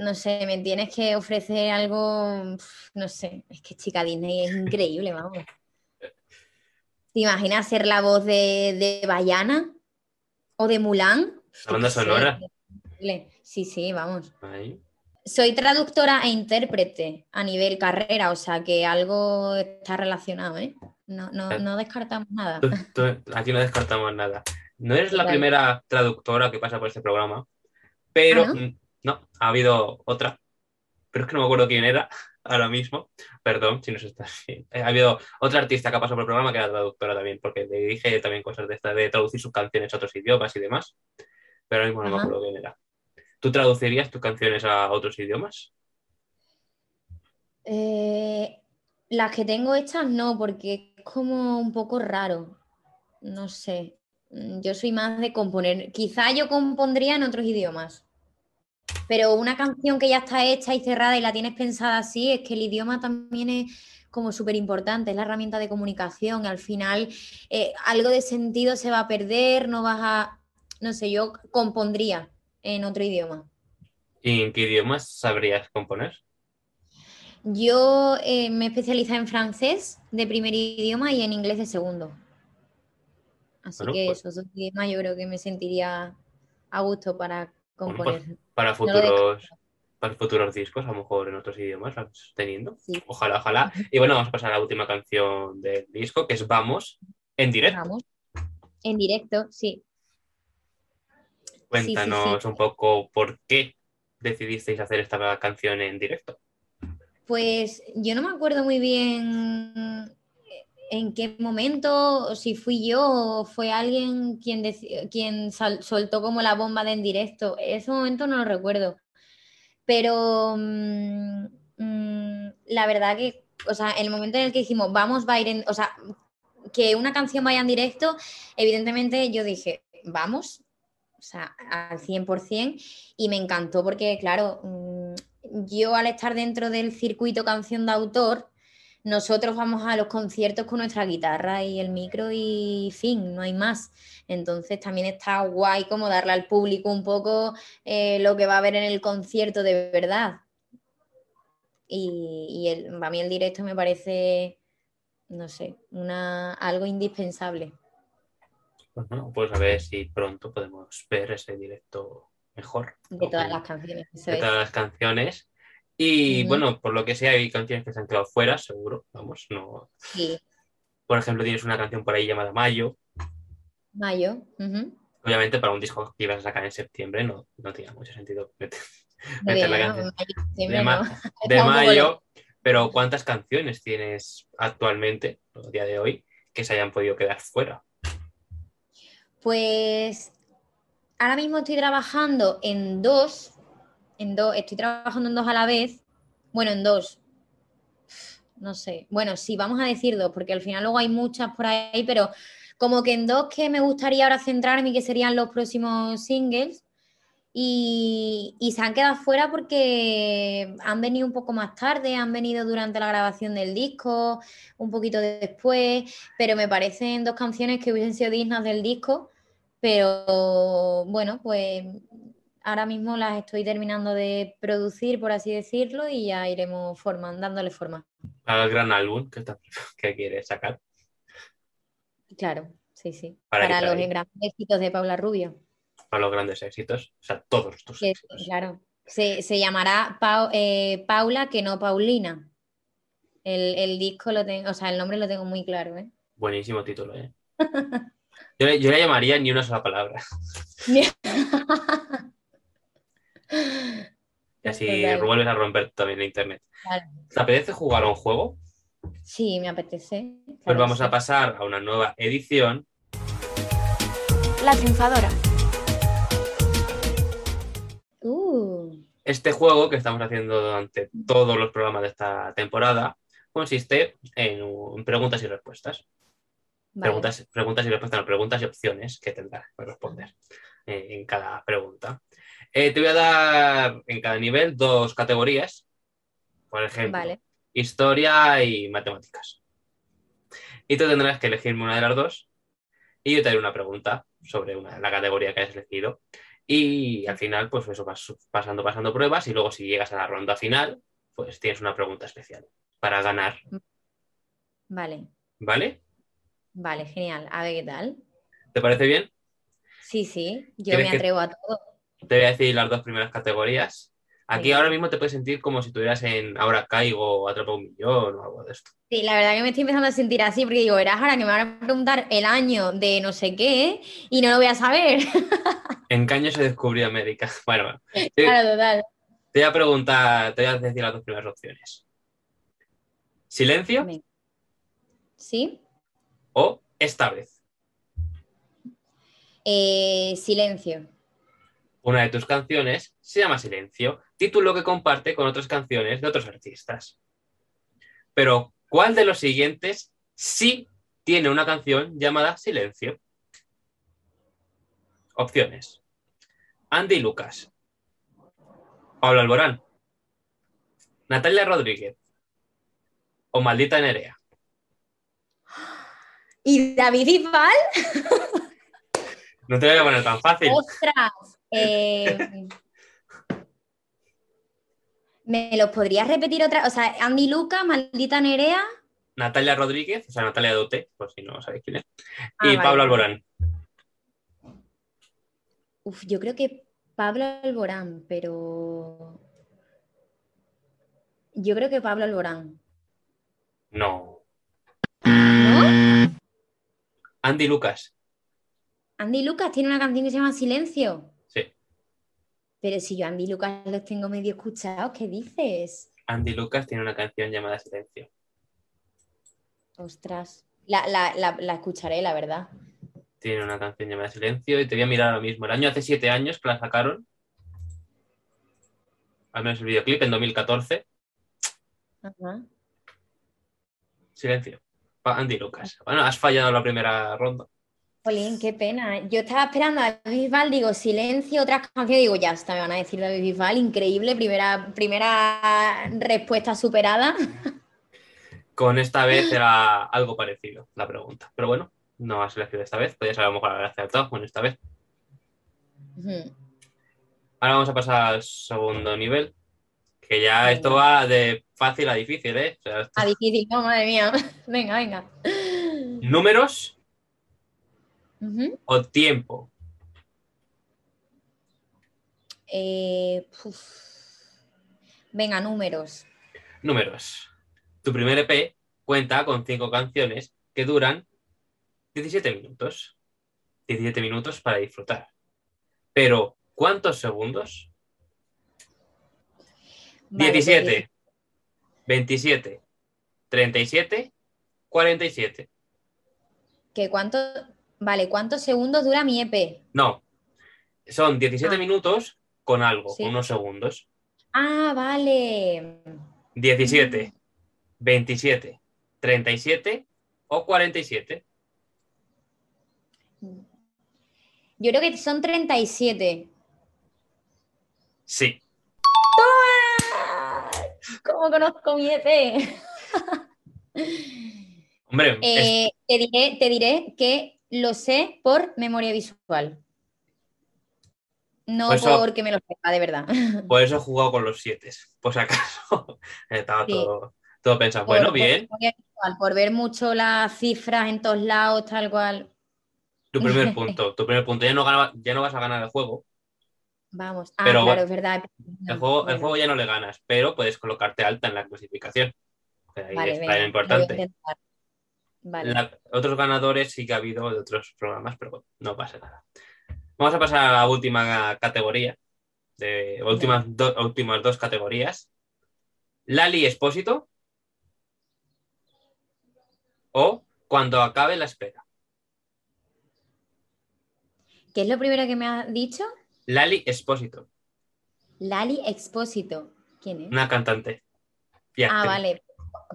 no sé, me tienes que ofrecer algo, no sé, es que chica Disney es increíble, vamos. ¿Te imaginas ser la voz de, de Bayana o de Mulan? La banda sonora. Sí, sí, vamos. Soy traductora e intérprete a nivel carrera, o sea que algo está relacionado, ¿eh? No, no, no descartamos nada. aquí no descartamos nada. No eres la primera traductora que pasa por este programa, pero ¿Ah, no, ha habido otra, pero es que no me acuerdo quién era ahora mismo. Perdón si no se está bien. Ha habido otra artista que ha pasado por el programa que era traductora también, porque le dije también cosas de esta, de traducir sus canciones a otros idiomas y demás. Pero ahora mismo no me acuerdo quién era. ¿Tú traducirías tus canciones a otros idiomas? Eh, las que tengo hechas no, porque es como un poco raro. No sé. Yo soy más de componer. Quizá yo compondría en otros idiomas. Pero una canción que ya está hecha y cerrada y la tienes pensada así, es que el idioma también es como súper importante, es la herramienta de comunicación. Al final, eh, algo de sentido se va a perder, no vas a, no sé, yo compondría en otro idioma. ¿Y en qué idiomas sabrías componer? Yo eh, me he en francés de primer idioma y en inglés de segundo. Así que pues esos dos idiomas yo creo que me sentiría a gusto para componer. para futuros, para futuros discos, a lo mejor en otros idiomas, teniendo. Ojalá, ojalá. Y bueno, vamos a pasar a la última canción del disco, que es Vamos, en directo. Vamos. En directo, sí. Cuéntanos un poco por qué decidisteis hacer esta canción en directo. Pues yo no me acuerdo muy bien en qué momento, si fui yo o fue alguien quien, quien soltó como la bomba de en directo. Ese momento no lo recuerdo. Pero mm, mm, la verdad que, o sea, en el momento en el que dijimos, vamos, va a ir en, o sea, que una canción vaya en directo, evidentemente yo dije, vamos, o sea, al 100%, y me encantó porque, claro, mm, yo al estar dentro del circuito canción de autor, nosotros vamos a los conciertos con nuestra guitarra y el micro y fin, no hay más. Entonces también está guay como darle al público un poco eh, lo que va a ver en el concierto de verdad. Y, el, a mí el directo me parece, no sé, una, algo indispensable. Bueno, pues a ver si pronto podemos ver ese directo mejor. De todas las canciones. De todas las canciones. Y bueno, por lo que sea, hay canciones que se han quedado fuera, seguro. Vamos, no. Sí, Por ejemplo, tienes una canción por ahí llamada Mayo. mayo. Obviamente, para un disco que ibas a sacar en septiembre, no, no tenía mucho sentido meter, la canción de, ma- ¿no? de mayo. Pero ¿cuántas canciones tienes actualmente, a día de hoy, que se hayan podido quedar fuera? Pues ahora mismo estoy trabajando en dos, en dos, estoy trabajando en dos a la vez. Bueno, en dos. No sé. Bueno, sí, vamos a decir dos, porque al final luego hay muchas por ahí, pero como que en dos que me gustaría ahora centrarme y que serían los próximos singles. Y, y se han quedado fuera porque han venido un poco más tarde, han venido durante la grabación del disco, un poquito después, pero me parecen dos canciones que hubiesen sido dignas del disco, pero bueno, pues ahora mismo las estoy terminando de producir, por así decirlo, y ya iremos formando, dándole forma. Para el gran álbum que, está- que quieres sacar. Claro, sí, sí. Para los ahí. grandes éxitos de Paula Rubio. Para los grandes éxitos. O sea, todos tus que, éxitos. claro, se, se llamará eh, Paula, que no Paulina. El, el disco lo tengo, o sea, el nombre lo tengo muy claro, ¿eh? Buenísimo título, ¿eh? Yo, le- yo le llamaría ni una sola palabra. Y así Total. vuelves a romper también el internet. Claro. ¿Te apetece jugar a un juego? Sí, me apetece. Pues vamos a pasar a una nueva edición. La triunfadora. Uh, Este juego que estamos haciendo durante todos los programas de esta temporada consiste en un- preguntas y respuestas. Vale. Preguntas, preguntas y respuestas, no, preguntas y opciones que tendrás que responder eh, en cada pregunta. Eh, te voy a dar en cada nivel dos categorías. Por ejemplo, Vale. historia y matemáticas. Y tú tendrás que elegirme una de las dos y yo te haré una pregunta sobre una- la categoría que hayas elegido. Y al final, pues eso, vas pasando, pasando pruebas y luego si llegas a la ronda final, pues tienes una pregunta especial para ganar, Vale, ¿vale? Vale, genial. A ver qué tal. ¿Te parece bien? Sí, sí, yo ¿Quieres me atrevo a todo. Te voy a decir las dos primeras categorías. Aquí ahora mismo te puedes sentir como si estuvieras en Ahora Caigo o Atrapa un Millón o algo de esto. Sí, la verdad que me estoy empezando a sentir así, porque digo, verás ahora que me van a preguntar el año de no sé qué y no lo voy a saber. En Caño se descubrió América. Bueno, bueno. Te, Claro, total. te voy a preguntar, te voy a decir las dos primeras opciones. ¿Silencio. ¿Sí? O esta vez? Eh, silencio. Una de tus canciones se llama Silencio, título que comparte con otras canciones de otros artistas. Pero, ¿cuál de los siguientes sí tiene una canción llamada Silencio? Opciones. Andy Lucas. Pablo Alborán. Natalia Rodríguez. O Maldita Nerea. ¿Y David Bisbal? No te voy a poner tan fácil. ¡Ostras! Eh, ¿Me los podrías repetir otra? O sea, Andy Luca, Maldita Nerea. Natalia Rodríguez, o sea, Natalia Dote, por si no sabéis quién es. Ah, y vale. Pablo Alborán. Uf, yo creo que Pablo Alborán, pero. Yo creo que Pablo Alborán. ¿No? Andy Lucas. Andy Lucas tiene una canción que se llama Silencio. Sí. Pero si yo a Andy Lucas los tengo medio escuchados, ¿qué dices? Andy Lucas tiene una canción llamada Silencio. Ostras. La, la- la- la escucharé, la verdad. Tiene una canción llamada Silencio y te voy a mirar ahora mismo. El año hace siete años que la sacaron. Al menos el videoclip en 2014. Ajá. Silencio. Andy Lucas. Bueno, has fallado la primera ronda. Jolín, qué pena. Yo estaba esperando a David Bisbal, digo, silencio, otras canciones, digo, ya está, me van a decir David Bisbal, increíble, primera, primera respuesta superada. Con esta vez era algo parecido la pregunta. Pero bueno, no has elegido esta vez. Podrías a lo mejor haber acertado con esta vez. Ahora vamos a pasar al segundo nivel. Que ya esto va de fácil a difícil, ¿eh? O sea, esto- Ah, difícil, no, madre mía. Venga, venga. ¿Números o tiempo? Eh. Venga, números. Números. Tu primer EP cuenta con cinco canciones que duran 17 minutos. 17 minutos para disfrutar. Pero, ¿cuántos segundos? Vale, 17, 27, 37, 47. ¿Que cuánto, vale, ¿cuántos segundos dura mi EP? No, son 17 Ah. minutos con algo, Sí. unos segundos. Ah, vale. 17, 27, 37 o 47. Yo creo que son 37. Sí, ¿Cómo conozco mi EP? hombre, es- Eh, te, diré, te diré que lo sé por memoria visual. No eso- porque me lo sepa, de verdad. por eso he jugado con los 7, por si acaso. Estaba Sí. todo, todo pensado. Por- Bueno, por bien, visual, por ver mucho las cifras en todos lados, tal cual. tu primer punto. Tu primer punto. Ya no, gana- ya no vas a ganar el juego. Vamos. Ah, Pero claro, es verdad. El juego, el juego ya no le ganas, pero puedes colocarte alta en la clasificación. Ahí vale, está importante. intentar. Vale. La- otros ganadores sí que ha habido de otros programas, pero bueno, no pasa nada. Vamos a pasar a la última categoría, de últimas, do- últimas dos categorías. Lali Espósito o cuando acabe la espera. ¿Qué es lo primero que me has dicho? Lali Espósito, Lali Expósito. ¿Quién es? una cantante. Ah, vale.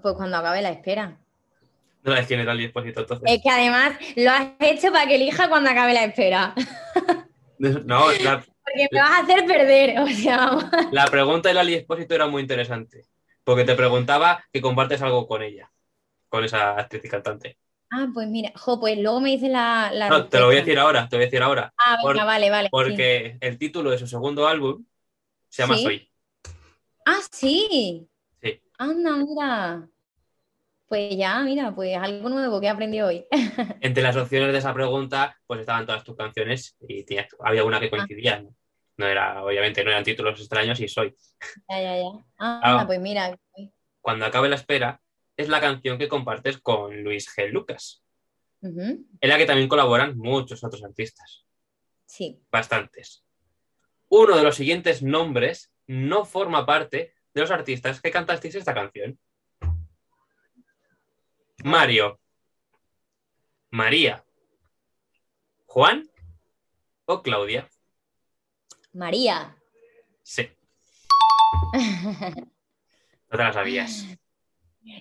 Pues cuando acabe la espera. No sabes quién es Lali Espósito, entonces. Es que además lo has hecho para que elija cuando acabe la espera. No, la, Porque me vas a hacer perder. O sea, vamos. La pregunta de Lali Espósito era muy interesante, porque te preguntaba que compartes algo con ella, con esa actriz y cantante. Ah, pues mira, jo, pues luego me dices la, la No, te lo voy a decir ahora, te lo voy a decir ahora, Ah, venga, por- vale, vale. sí. porque el título de su segundo álbum se llama ¿Sí? Soy. Ah, sí. Sí. Anda, mira. Pues ya, mira, pues algo nuevo que he aprendido hoy. Entre las opciones de esa pregunta, pues estaban todas tus canciones y había una que coincidía. ¿no? No era, obviamente, no eran títulos extraños y Soy. ya, ya, ya. Ah, Ah. pues mira. Cuando acabe la espera, es la canción que compartes con Luis G. Lucas, Ujú, en la que también colaboran muchos otros artistas. Sí. bastantes. Uno de los siguientes nombres no forma parte de los artistas que cantasteis esta canción. Mario, María, Juan o Claudia. María. Sí. No te la sabías.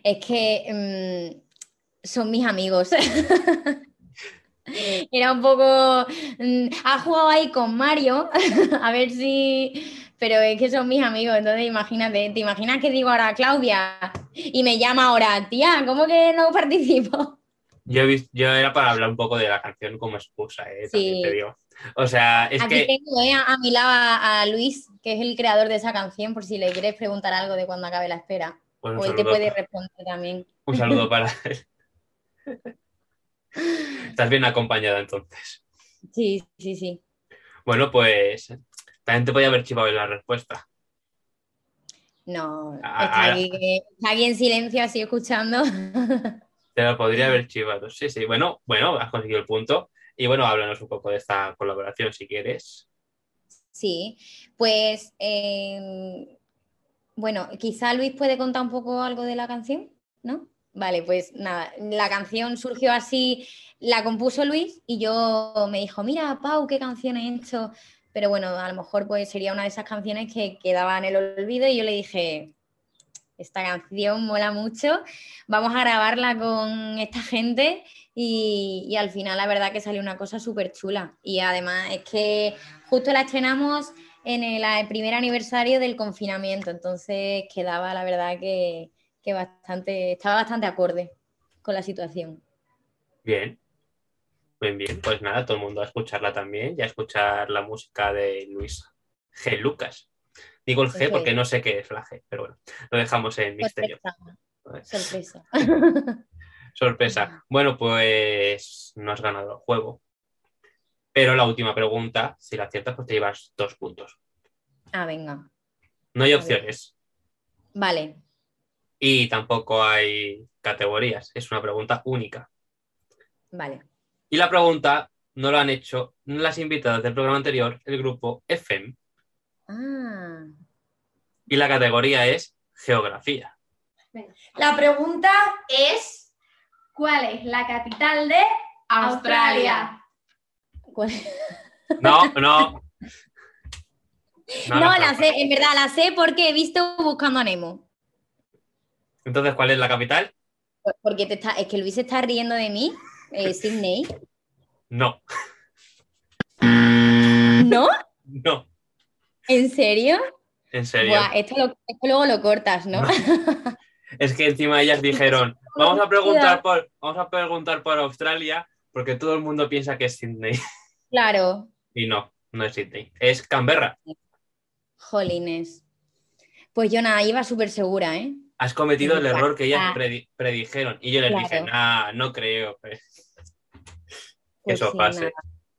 Es que mm, son mis amigos. Era un poco. mm, ha jugado ahí con Mario, a ver si. Pero es que son mis amigos, entonces imagínate, ¿te imaginas que digo ahora Claudia y me llama ahora, tía, ¿cómo que no participo? Yo, yo era para hablar un poco de la canción como excusa, eh, Sí. te digo. O sea, es Aquí que tengo eh, a, a mi lado a, a Luis, que es el creador de esa canción, por si le quieres preguntar algo de cuando acabe la espera. Él te puede responder también. un saludo para él. Estás bien acompañada entonces. Sí, sí, sí. Bueno, pues también te podía haber chivado la respuesta. No, Ah, está aquí, está aquí en silencio, así escuchando. Te lo podría haber chivado. Sí, sí. Bueno, bueno, has conseguido el punto. Y bueno, háblanos un poco de esta colaboración si quieres. Sí, pues eh, bueno, quizá Luis puede contar un poco algo de la canción, ¿no? Vale, pues nada, la canción surgió así, la compuso Luis y yo me dijo, mira, Pau, qué canción he hecho. Pero bueno, a lo mejor pues sería una de esas canciones que quedaba en el olvido y yo le dije, esta canción mola mucho, vamos a grabarla con esta gente y, y al final la verdad que salió una cosa súper chula. Y además es que justo la estrenamos en el, el primer aniversario del confinamiento, entonces quedaba la verdad que, que bastante, estaba bastante acorde con la situación. Bien. Bien, bien. Pues nada, todo el mundo a escucharla también y a escuchar la música de Luis G. Lucas. Digo el G Eso porque no sé qué es la G, pero bueno, lo dejamos en misterio. Sorpresa. Sorpresa. Sorpresa. Bueno, pues no has ganado el juego. Pero la última pregunta, si la aciertas, pues te llevas dos puntos. Ah, venga. No hay opciones. Vale, Y tampoco hay categorías, es una pregunta única. vale. Y la pregunta no lo han hecho las invitadas del programa anterior, el grupo FM. Ah, Y la categoría es geografía. La pregunta es: ¿Cuál es la capital de Australia? ¿Cuál- No, no. No, la sé, en verdad la sé porque he visto Buscando a Nemo. Entonces, ¿cuál es la capital? Porque te está, es que Luis se está riendo de mí, eh, Sydney. No, ¿No? no. ¿En serio? En serio. Buah, esto, lo- esto luego lo cortas, ¿no? Es que encima ellas dijeron, vamos a preguntar por, vamos a preguntar por Australia, porque todo el mundo piensa que es Sydney. Claro, Y no, no es Sydney. Es Canberra. jolines. Pues yo nada, iba súper segura, ¿eh? Has cometido el error que ellas predi- predijeron. Y yo les dije, nah, no creo. pues, que Pues eso sí, pase.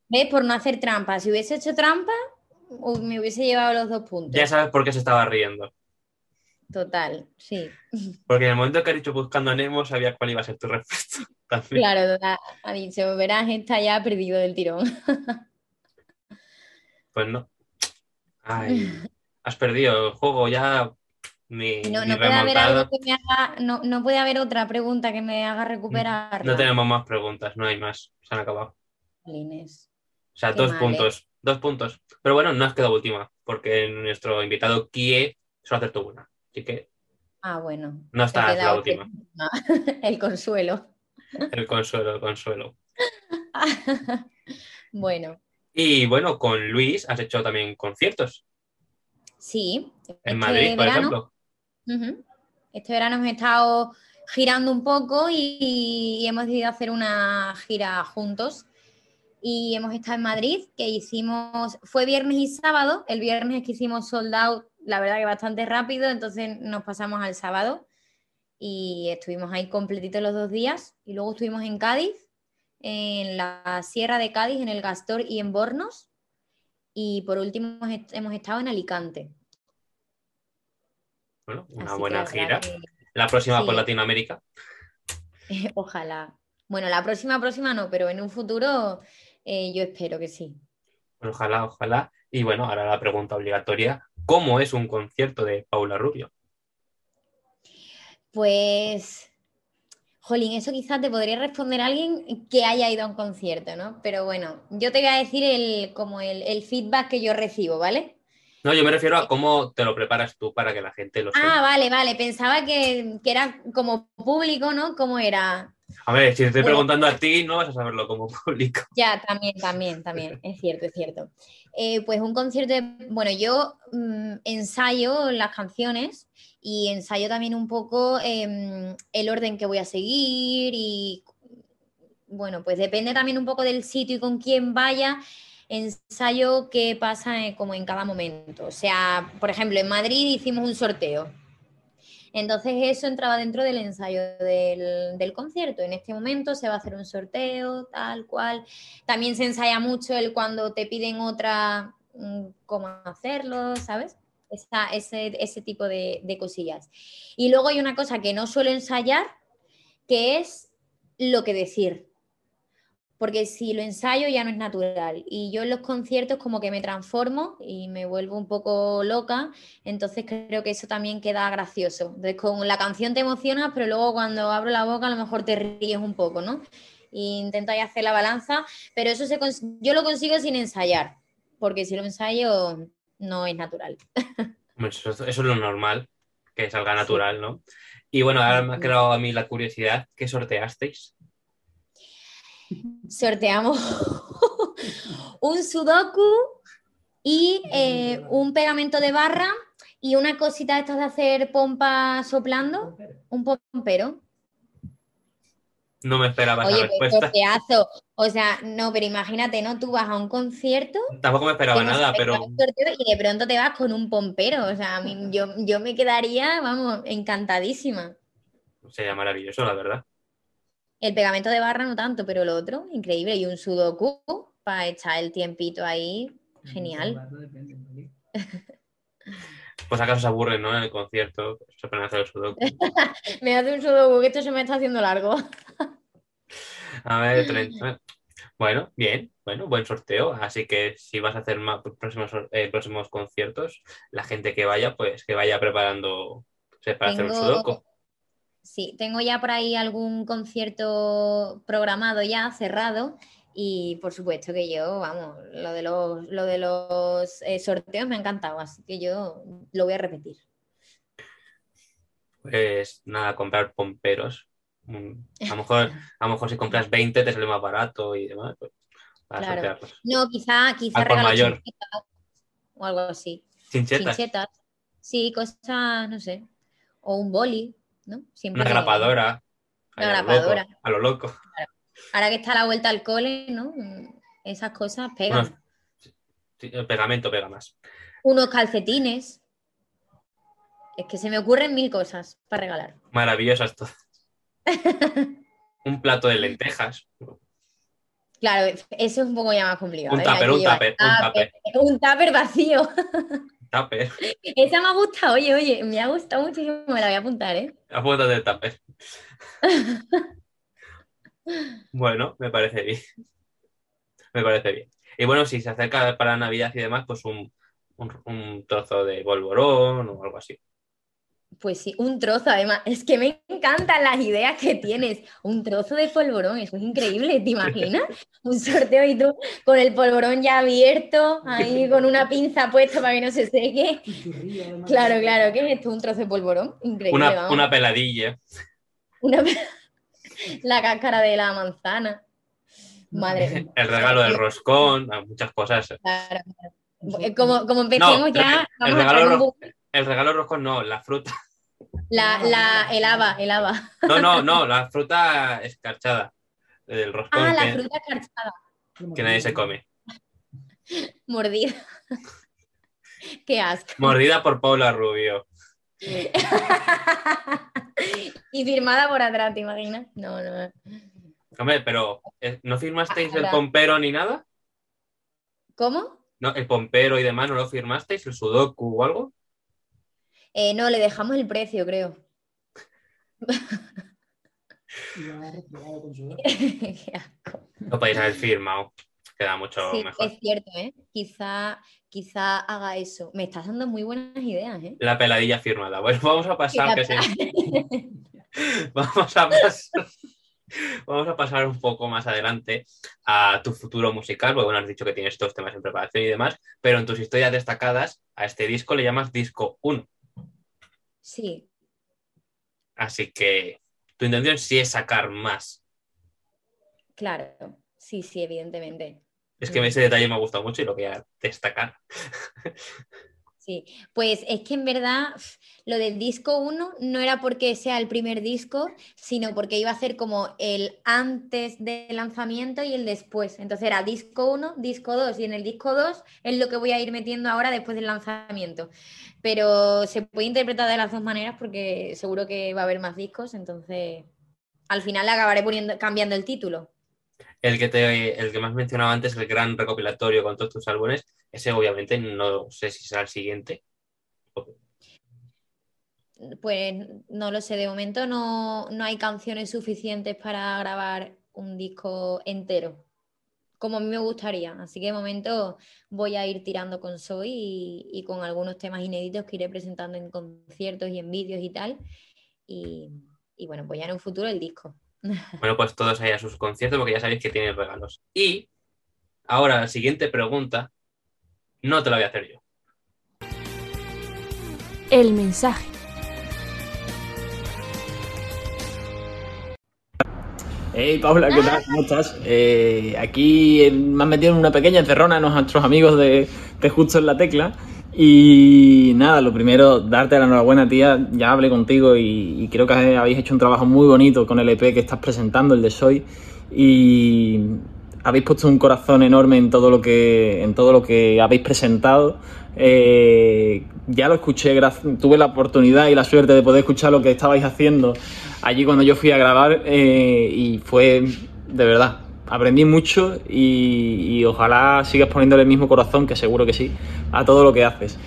¿Ves? Por no hacer trampa. Si hubiese hecho trampa, me hubiese llevado los dos puntos. Ya sabes por qué se estaba riendo. Total, sí. Porque en el momento que has dicho buscando a Nemo, sabía cuál iba a ser tu respuesta. También. Claro, total. ha dicho, verás, está ya perdido del tirón. Pues no. Ay, has perdido el juego ya. No, no puede haber algo que me haga, no, no puede haber otra pregunta que me haga recuperar. No tenemos más preguntas, no hay más. Se han acabado. Jolines. O sea, Qué dos mal, ¿eh? puntos. Dos puntos. Pero bueno, no has quedado última, porque nuestro invitado Kie solo acertó una. Así que Ah, bueno. no He estás la última. El consuelo. El consuelo, el consuelo. bueno, Y bueno, con Luis has hecho también conciertos. sí. En este Madrid, por verano- ejemplo. Este verano hemos estado girando un poco y, y hemos decidido hacer una gira juntos. Y hemos estado en Madrid, que hicimos, fue viernes y sábado. El viernes es que hicimos sold out, la verdad que bastante rápido, entonces nos pasamos al sábado y estuvimos ahí completitos los dos días. Y luego estuvimos en Cádiz, en la Sierra de Cádiz, en el Gastor y en Bornos. Y por último hemos est- hemos estado en Alicante. Bueno, una Así buena gira. que- La próxima por. Latinoamérica. Ojalá. Bueno, la próxima, próxima no, pero en un futuro eh, yo espero que sí. Ojalá, ojalá. Y bueno, ahora la pregunta obligatoria. ¿Cómo es un concierto de Paula Rubio? Pues, jolín, eso quizás te podría responder alguien que haya ido a un concierto, ¿no? Pero bueno, yo te voy a decir el, como el, feedback que yo recibo, ¿vale? No, yo me refiero a cómo te lo preparas tú para que la gente lo Ah, sepa. vale, vale, pensaba que, que era como público, ¿no? ¿Cómo era? A ver, si te estoy Bueno. preguntando a ti, no vas a saberlo como público. Ya, también, también, también, es cierto, es cierto. Eh, pues un concierto, de- bueno, yo mm, ensayo las canciones y ensayo también un poco em, el orden que voy a seguir y, bueno, pues depende también un poco del sitio y con quién vaya, ensayo qué pasa eh, como en cada momento. O sea, por ejemplo, en Madrid hicimos un sorteo. Entonces eso entraba dentro del ensayo del, del concierto. En este momento se va a hacer un sorteo, tal cual. También se ensaya mucho el cuando te piden otra, mm, cómo hacerlo, ¿sabes? Esa- ese, ese tipo de, de cosillas. Y luego hay una cosa que no suelo ensayar, que es lo que decir. Porque si lo ensayo ya no es natural. Y yo en los conciertos como que me transformo y me vuelvo un poco loca. Entonces creo que eso también queda gracioso. Entonces con la canción te emocionas, pero luego cuando abro la boca a lo mejor te ríes un poco, ¿no? E intento ahí hacer la balanza, pero eso se cons- yo lo consigo sin ensayar, porque si lo ensayo no es natural. Eso, eso es lo normal, que salga natural, ¿no? Y bueno, ahora me ha quedado a mí la curiosidad, ¿qué sorteasteis? Sorteamos un sudoku y eh, un pegamento de barra y una cosita de estas de hacer pompa soplando, un pompero. No me esperaba esa Oye, pues respuesta. sorteazo. O sea, no, pero imagínate, ¿no? Tú vas a un concierto Tampoco me esperaba no nada, pero y de pronto te vas con un pompero. O sea, a mí, yo, yo me quedaría, vamos, encantadísima. sería maravilloso, la verdad. El pegamento de barra no tanto, pero lo otro, increíble. Y un sudoku para echar el tiempito ahí, genial. Pues acaso se aburren, ¿no? En el concierto, se ponen a hacer el sudoku. me hace un sudoku, que esto se me está haciendo largo. A ver, 30. Bueno, bien, bueno, buen sorteo. Así que si vas a hacer más próximos, eh, próximos conciertos, la gente que vaya, pues que vaya preparando para hacer un sudoku. Sí, tengo ya por ahí algún concierto programado ya, cerrado. Y por supuesto que yo, vamos, lo de los, lo de los eh, sorteos me ha encantado, así que yo lo voy a repetir. Pues nada, comprar pomperos. A lo mejor, a lo mejor si compras 20 te sale más barato y demás. Pues, claro. No, quizá, quizá mayor. o algo así. Chinchetas. Sí, cosas, no sé. O un boli, ¿no? Siempre Una grapadora. Una grapadora. A lo loco. Ahora que está la vuelta al cole, ¿no? Esas cosas pegan. el pegamento pega más. Unos calcetines. Es que se me ocurren mil cosas para regalar. Maravillosas todas. un plato de lentejas. Claro, eso es un poco ya más complicado. Un ¿eh? tupper, un tupper, un tupper. Un tupper vacío. Tupper. Esa me ha gustado, oye, oye, me ha gustado muchísimo, me la voy a apuntar, ¿eh? Apúntate el tupper. Bueno, me parece bien. Me parece bien. Y bueno, si se acerca para Navidad y demás, pues un, trozo de bolvorón o algo así. Pues sí, un trozo, además. Es que me encantan las ideas que tienes. Un trozo de polvorón, eso es increíble, ¿te imaginas? Un sorteo y tú con el polvorón ya abierto, ahí con una pinza puesta para que no se seque. Claro, claro, ¿qué es esto? Un trozo de polvorón. Increíble. Una, una peladilla. Una la cáscara de la manzana. Madre El regalo del roscón, muchas cosas. Claro, Como, como empecemos ya. el, regalo el regalo roscón no, la fruta. La, la, el haba, el haba. No, no, no, la fruta escarchada. Del roscón. Ah, la fruta escarchada. Que nadie se come. Mordida. Qué asco. Mordida por Paula Rubio. y firmada por atrás, ¿te imaginas? No, no. Hombre, pero eh, ¿no firmasteis el pompero ni nada? ¿Cómo? No, el pompero y demás, ¿no lo firmasteis? ¿El sudoku o algo? Eh, no, le dejamos el precio, creo. Lo podéis haber firmado. Queda mucho mejor. Es cierto, ¿eh? Quizá quizá haga eso. Me estás dando muy buenas ideas, ¿eh? La peladilla firmada. Bueno, vamos a pasar, que vamos a pasar. Vamos a pasar un poco más adelante a tu futuro musical, porque bueno, has dicho que tienes estos temas en preparación y demás, pero en tus historias destacadas a este disco le llamas disco 1. Sí. Así que tu intención sí es sacar más. Claro, sí, sí, evidentemente. Es que ese detalle me ha gustado mucho y lo voy a destacar. Sí, pues es que en verdad lo del disco 1 no era porque sea el primer disco, sino porque iba a ser como el antes del lanzamiento y el después. Entonces era disco 1, disco 2 y en el disco 2 es lo que voy a ir metiendo ahora después del lanzamiento. Pero se puede interpretar de las dos maneras porque seguro que va a haber más discos, entonces al final acabaré poniendo, cambiando el título el que, te, el que más mencionaba antes, el gran recopilatorio con todos tus álbumes, ese obviamente no sé si será el siguiente. Pues no lo sé, de momento no, hay canciones suficientes para grabar un disco entero, como a mí me gustaría. Así que de momento voy a ir tirando con Soy y, y con algunos temas inéditos que iré presentando en conciertos y en vídeos y tal. Y, y bueno, pues ya en un futuro el disco. Bueno, pues todos ahí a sus conciertos porque ya sabéis que tienen regalos. Y ahora la siguiente pregunta no te la voy a hacer yo. El mensaje. Hey Paula, ¿qué tal? ¿Cómo estás? Eh, aquí me han metido en una pequeña encerrona nuestros amigos de, de Justo en la Tecla y nada, lo primero, darte la enhorabuena, tía. Ya hablé contigo y, creo que habéis hecho un trabajo muy bonito con el EP que estás presentando, el de Soy. Y habéis puesto un corazón enorme en todo lo que, en todo lo que habéis presentado. Eh, ya lo escuché, tuve la oportunidad y la suerte de poder escuchar lo que estabais haciendo allí cuando yo fui a grabar eh, y fue de verdad aprendí mucho y, ojalá sigas poniéndole el mismo corazón, que seguro que sí, a todo lo que haces.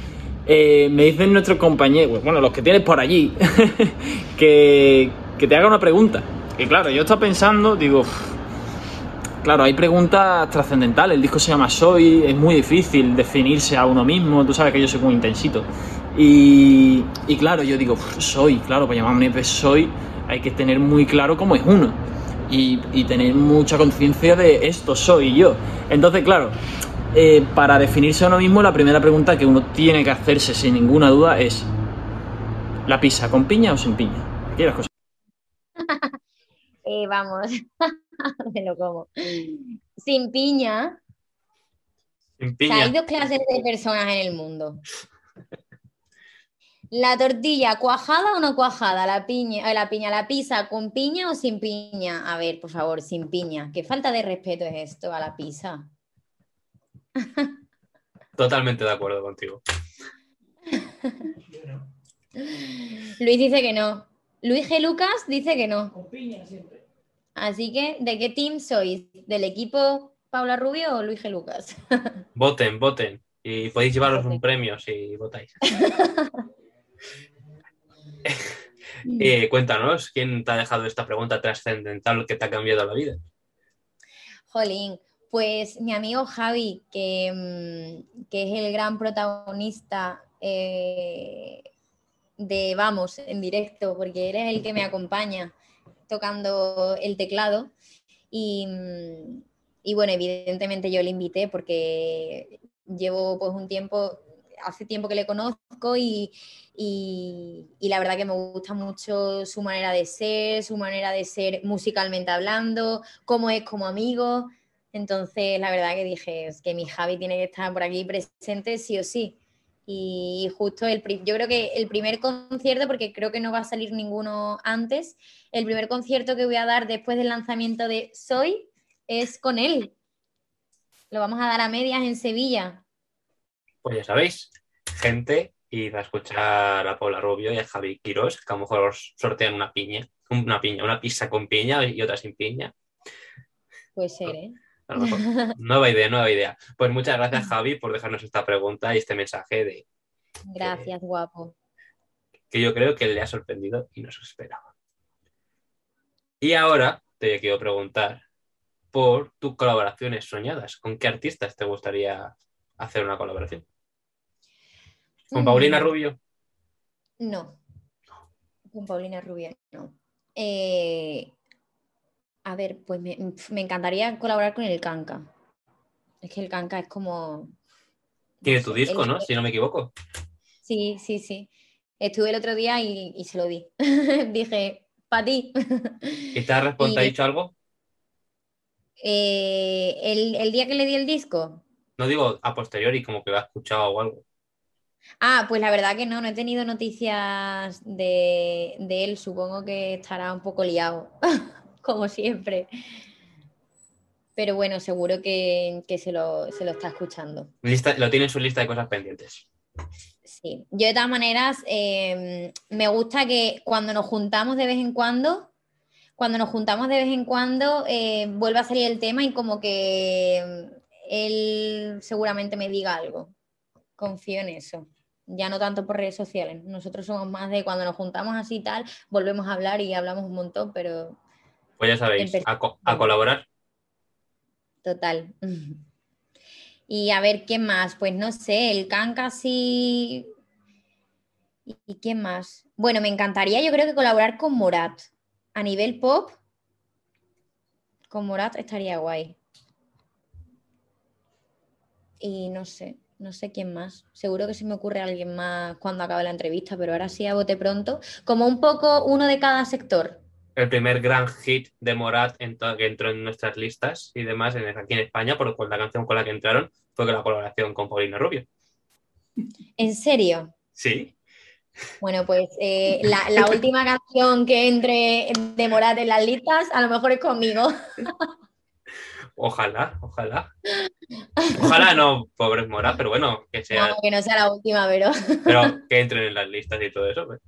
Eh, me dicen nuestros compañeros, bueno, los que tienes por allí, que, que te haga una pregunta. Y claro, yo estaba pensando, digo, claro, hay preguntas trascendentales. El disco se llama Soy, es muy difícil definirse a uno mismo. Tú sabes que yo soy muy intensito. Y, y claro, yo digo, soy, claro, para llamarme EP Soy, hay que tener muy claro cómo es uno. Y, tener mucha conciencia de esto soy yo. Entonces, claro, eh, para definirse a uno mismo, la primera pregunta que uno tiene que hacerse sin ninguna duda es: ¿la pizza con piña o sin piña? Aquí las cosas. Eh, vamos, me lo como. Sin piña. Sin O sea, piña. hay dos clases de personas en el mundo. La tortilla, ¿cuajada o no cuajada? La piña, eh, la piña, la pizza, ¿con piña o sin piña? A ver, por favor, sin piña. ¿Qué falta de respeto es esto a la pizza? Totalmente de acuerdo contigo. Luis dice que no. Luis G. Lucas dice que no. Así que, ¿de qué team sois? ¿Del equipo Paula Rubio o Luis G. Lucas? Voten, voten. Y podéis llevaros un premio si votáis. Eh, cuéntanos, ¿quién te ha dejado esta pregunta trascendental que te ha cambiado la vida? Jolín, pues mi amigo Javi, que, mm, que es el gran protagonista eh, de Vamos en directo, porque eres el que me acompaña tocando el teclado. Y, mm, y bueno, evidentemente yo le invité porque llevo pues un tiempo, hace tiempo que le conozco y, y, la verdad que me gusta mucho su manera de ser, su manera de ser musicalmente hablando, cómo es como amigo. Entonces, la verdad que dije que mi Javi tiene que estar por aquí presente sí o sí. Y justo el, yo creo que el primer concierto, porque creo que no va a salir ninguno antes, el primer concierto que voy a dar después del lanzamiento de Soy es con él. Lo vamos a dar a medias en Sevilla. Pues ya sabéis, gente, id a escuchar a Paula Rubio y a Javi Quirós, que a lo mejor os sortean una piña, una piña, una pizza con piña y otra sin piña. Puede ser, ¿eh? A lo mejor. Nueva idea, nueva idea. Pues muchas gracias, Javi, por dejarnos esta pregunta y este mensaje de Gracias, guapo. que yo creo que le ha sorprendido y no se esperaba. Y ahora te quiero preguntar por tus colaboraciones soñadas. ¿Con qué artistas te gustaría hacer una colaboración? ¿Con Paulina Mm. Rubio? No. Con Paulina Rubio, no. Eh, a ver, pues me, me encantaría colaborar con el Canca. Es que el Canca es como. Tiene tu disco, el- ¿no? Si no me equivoco. Sí, sí, sí. Estuve el otro día y, y se lo di. Dije, para ti. ¿Y te ha respondido, dicho algo? Eh, el, el día que le di el disco. No digo a posteriori, como que lo ha escuchado o algo. Ah, pues la verdad que no, no he tenido noticias de, de él. Supongo que estará un poco liado, como siempre. Pero bueno, seguro que, que se, lo, se lo está escuchando. Lista- lo tiene en su lista de cosas pendientes. Sí. Yo de todas maneras, eh, me gusta que cuando nos juntamos de vez en cuando, cuando nos juntamos de vez en cuando, eh, vuelva a salir el tema y como que mm, él seguramente me diga algo. Confío en eso. Ya no tanto por redes sociales. Nosotros somos más de cuando nos juntamos así y tal, volvemos a hablar y hablamos un montón, pero Pues ya sabéis, a, co- a colaborar. total. Y a ver, ¿qué más? Pues no sé, el Kanka sí. ¿Y y qué más? Bueno, me encantaría, yo creo que colaborar con Morat. A nivel pop, con Morat estaría guay. Y no sé, no sé quién más. Seguro que se me ocurre alguien más cuando acabe la entrevista, pero ahora sí a bote pronto. Como un poco uno de cada sector. El primer gran hit de Morat en que entró en nuestras listas y demás en, aquí en España, por la canción con la que entraron, fue con la colaboración con Paulina Rubio. ¿En serio? Sí, Bueno, pues eh, la, la última canción que entre de Morat en las listas, a lo mejor es conmigo. ojalá, ojalá. Ojalá no, pobres Morat, pero bueno, que sea, No, que no sea la última, pero pero que entren en las listas y todo eso. pues.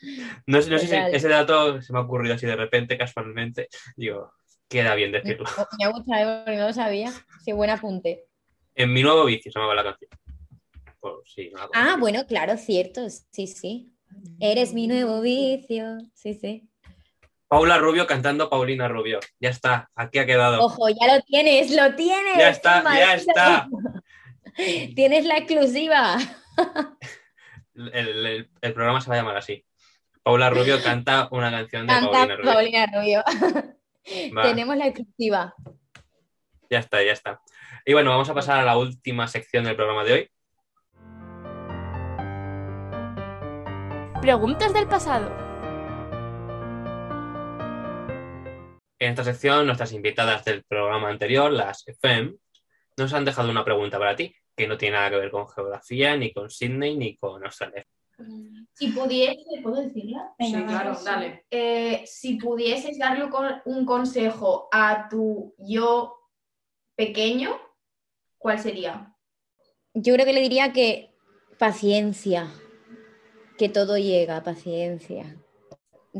No, sé- no sé si ese dato se me ha ocurrido así de repente, casualmente. Digo, queda bien decirlo. me ha gustado porque no lo sabía. Sí, buen apunte. En mi nuevo vicio se llamaba la canción. no la Ah, bueno, claro, cierto, sí, sí. Eres mi nuevo vicio, sí, sí. Paula Rubio cantando Paulina Rubio. Ya está, aquí ha quedado. Ojo, ya lo tienes, lo tienes. Ya está, qué ya está. Tienes la exclusiva. El, el- el programa se va a llamar así. Paula Rubio canta una canción de Canta Paulina Rubio. Paulina Rubio. Tenemos la exclusiva. Ya está, ya está. Y bueno, vamos a pasar a la última sección del programa de hoy. Preguntas del pasado. En esta sección, nuestras invitadas del programa anterior, las FM, nos han dejado una pregunta para ti, que no tiene nada que ver con geografía, ni con Sydney, ni con Australia. Si pudiese, ¿puedo decirla? Sí, claro, sí. dale. Eh, si pudieses darle un con- un consejo a tu yo pequeño, ¿cuál sería? Yo creo que le diría que paciencia, que todo llega, paciencia.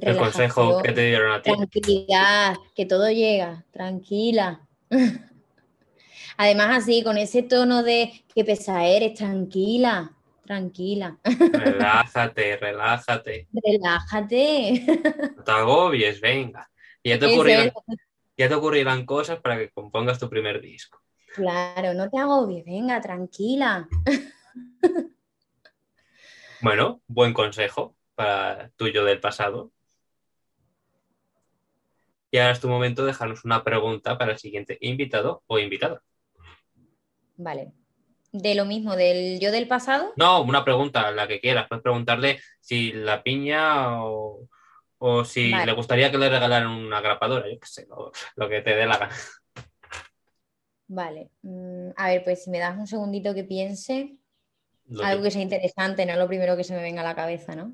El consejo que te dieron a ti. Tranquilidad, que todo llega, tranquila. Además, así, con ese tono de que pesa eres, tranquila, tranquila. Relájate, relájate. Relájate. No te agobies, venga. Y ya te, ocurrirán, ya te ocurrirán cosas para que compongas tu primer disco. Claro, no te agobies, venga, tranquila. Bueno, buen consejo para tuyo del pasado. Y ahora es tu momento de dejarnos una pregunta para el siguiente invitado o invitada. Vale. De lo mismo, del yo del pasado. No, una pregunta, la que quieras. Puedes preguntarle si la piña o, o si Vale. le gustaría que le regalaran una grapadora, yo qué sé, lo, lo que te dé la gana. Vale. Mm, a ver, pues si me das un segundito que piense. Lo Algo que- que sea interesante, no lo primero que se me venga a la cabeza, ¿no?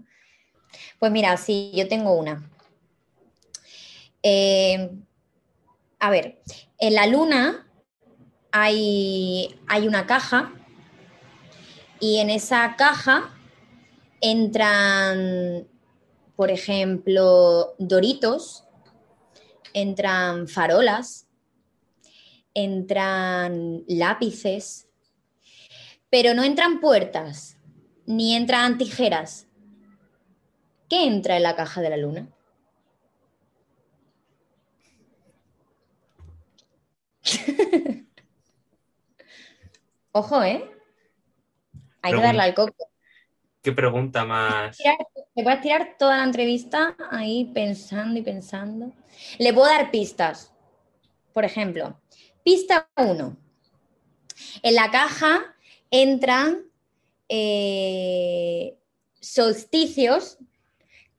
Pues mira, sí, yo tengo una. Eh, a ver, en la luna hay, hay una caja y en esa caja entran, por ejemplo, doritos, entran farolas, entran lápices, pero no entran puertas, ni entran tijeras. ¿Qué entra en la caja de la luna? Ojo, ¿eh? Hay que darle al coco. ¿Qué pregunta más? Te puedes tirar toda la entrevista ahí pensando y pensando. Le puedo dar pistas. Por ejemplo, pista 1. En la caja entran eh, solsticios,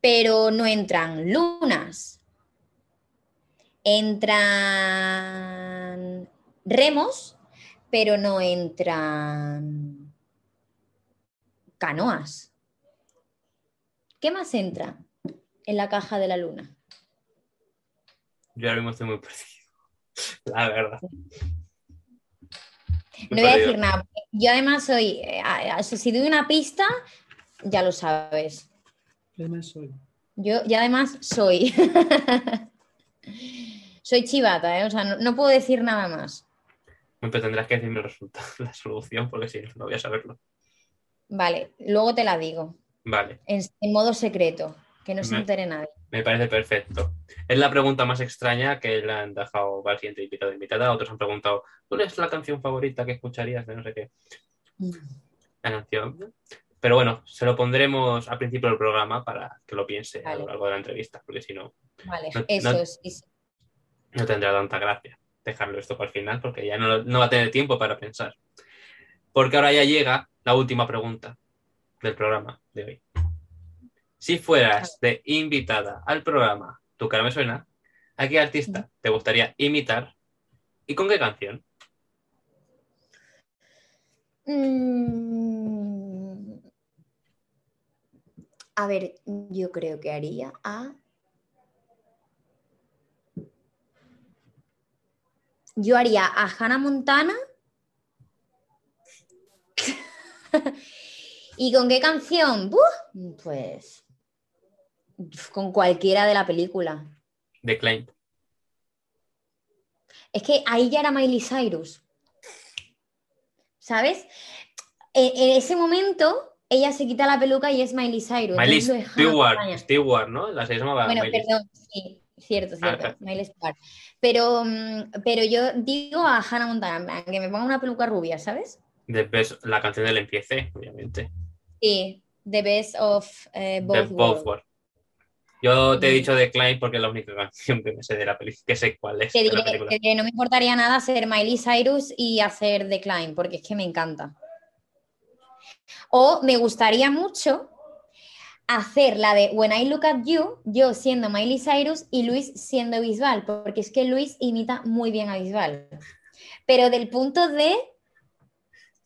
pero no entran lunas. Entran remos, pero no entran canoas. ¿Qué más entra en la caja de la luna? Yo ahora mismo estoy muy perdido. La verdad. No voy a decir nada. Yo además soy, eh, si doy una pista, ya lo sabes. Yo ya además soy. soy chivata, ¿eh? O sea, no, no puedo decir nada más. Pero tendrás que decirme el resultado, la solución, porque si no, no voy a saberlo. Vale, luego te la digo. Vale, En, en modo secreto, que no se entere nadie. me parece perfecto. Es la pregunta más extraña que le han dejado al siguiente invitado o invitada. Otros han preguntado, ¿cuál es la canción favorita que escucharías de no sé qué? La canción. Pero bueno, se lo pondremos al principio del programa para que lo piense a lo largo de la entrevista, porque si no, Vale, No- eso no- es. sí, sí. no tendrá tanta gracia dejarlo esto para el final, porque ya no, no va a tener tiempo para pensar. Porque ahora ya llega la última pregunta del programa de hoy. Si fueras de invitada al programa Tu cara me suena, ¿a qué artista te gustaría imitar y con qué canción? Mm. A ver, yo creo que haría a. Yo haría a Hannah Montana. ¿Y con qué canción? ¡Buf! Pues. Con cualquiera de la película. De Klein. Es que ahí ya era Miley Cyrus. ¿Sabes? en, en ese momento ella se quita la peluca y es Miley Cyrus. Miley Stewart, ¿no? La se llamaba Bueno, Miley. perdón, sí, cierto, Ah, cierto. Miley Stewart. Pero, mm, pero yo digo a Hannah Montana, que me ponga una peluca rubia, ¿sabes? De Best- la canción del empiece, obviamente. Sí, The Best of eh, Both, Worlds. Yo te he dicho de Klein porque es la única canción que me sé de la película, que sé cuál es Te de diré, la película. te diré, no me importaría nada hacer Miley Cyrus y hacer The Climb, porque es que me encanta. O me gustaría mucho hacer la de When I Look at You, yo siendo Miley Cyrus y Luis siendo Bisbal, porque es que Luis imita muy bien a Bisbal. Pero del punto de...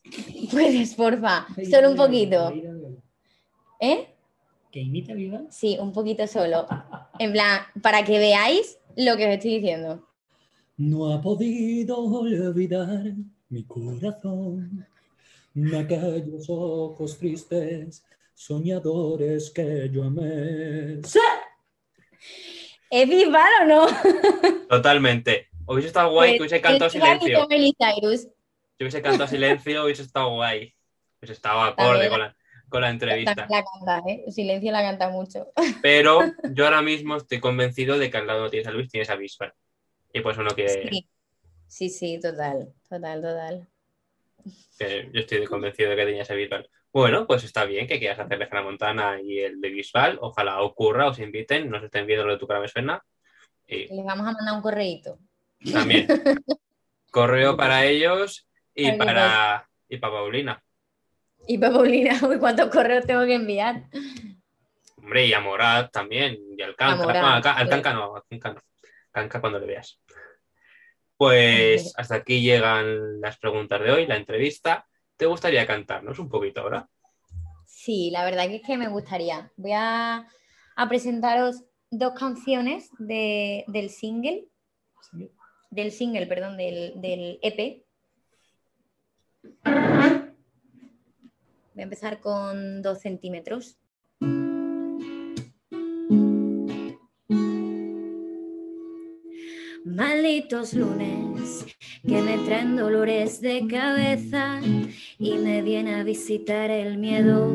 Puedes, porfa, solo un poquito. ¿Eh? ¿Que imita viva? Sí, un poquito solo. En plan, para que veáis lo que os estoy diciendo. No ha podido olvidar mi corazón de aquellos ojos tristes, soñadores que yo amé. ¿Es Bisbal o no? Totalmente. Hubiese estado guay que hubiese cantado Es igual que silencio. Si hubiese cantado silencio, hubiese estado guay. Hubiese estado acorde con la, con la entrevista. También la canta, ¿eh? Silencio la canta mucho. Pero yo ahora mismo estoy convencido de que al lado no tienes a Luis, tienes a Bisbal. Y por eso no quiere. Sí. sí, sí, total, total, total. Que yo estoy convencido de que tenías a Bisbal. Bueno, pues está bien que quieras hacer de Hannah Montana y el de Bisbal. Ojalá ocurra, os inviten, nos estén viendo lo de tu cara me suena. Y Les vamos a mandar un correíto. también. Correo para ellos y para, y para Paulina. Y para Paulina, uy, ¿cuántos correos tengo que enviar? Hombre, y a Morat también, y al Canca. No, al. Canca no, al Canca no. Canca cuando le veas. Pues hasta aquí llegan las preguntas de hoy, la entrevista. ¿Te gustaría cantarnos un poquito ahora? Sí, la verdad que es que me gustaría. Voy a, a presentaros dos canciones de- del single, del single, perdón, del, del EP. Voy a empezar con dos centímetros. Lunes que me traen dolores de cabeza y me viene a visitar el miedo,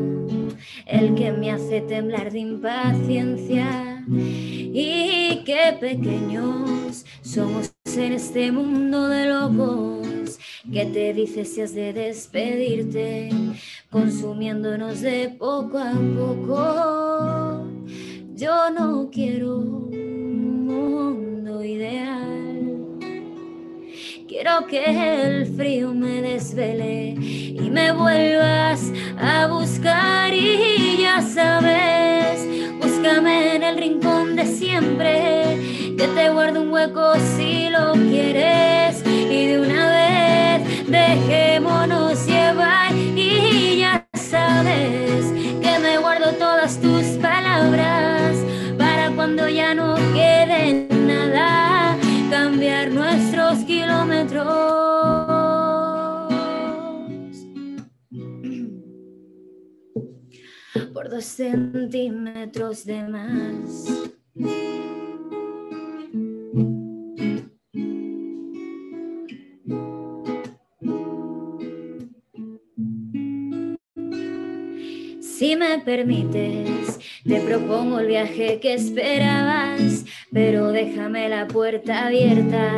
el que me hace temblar de impaciencia. Y qué pequeños somos en este mundo de locos que te dice si has de despedirte, consumiéndonos de poco a poco. Yo no quiero Quiero que el frío me desvele y me vuelvas a buscar. Y ya sabes, búscame en el rincón de siempre, que te guardo un hueco si lo quieres. Y de una vez dejémonos dos centímetros de más. Si me permites, te propongo el viaje que esperabas, pero déjame la puerta abierta,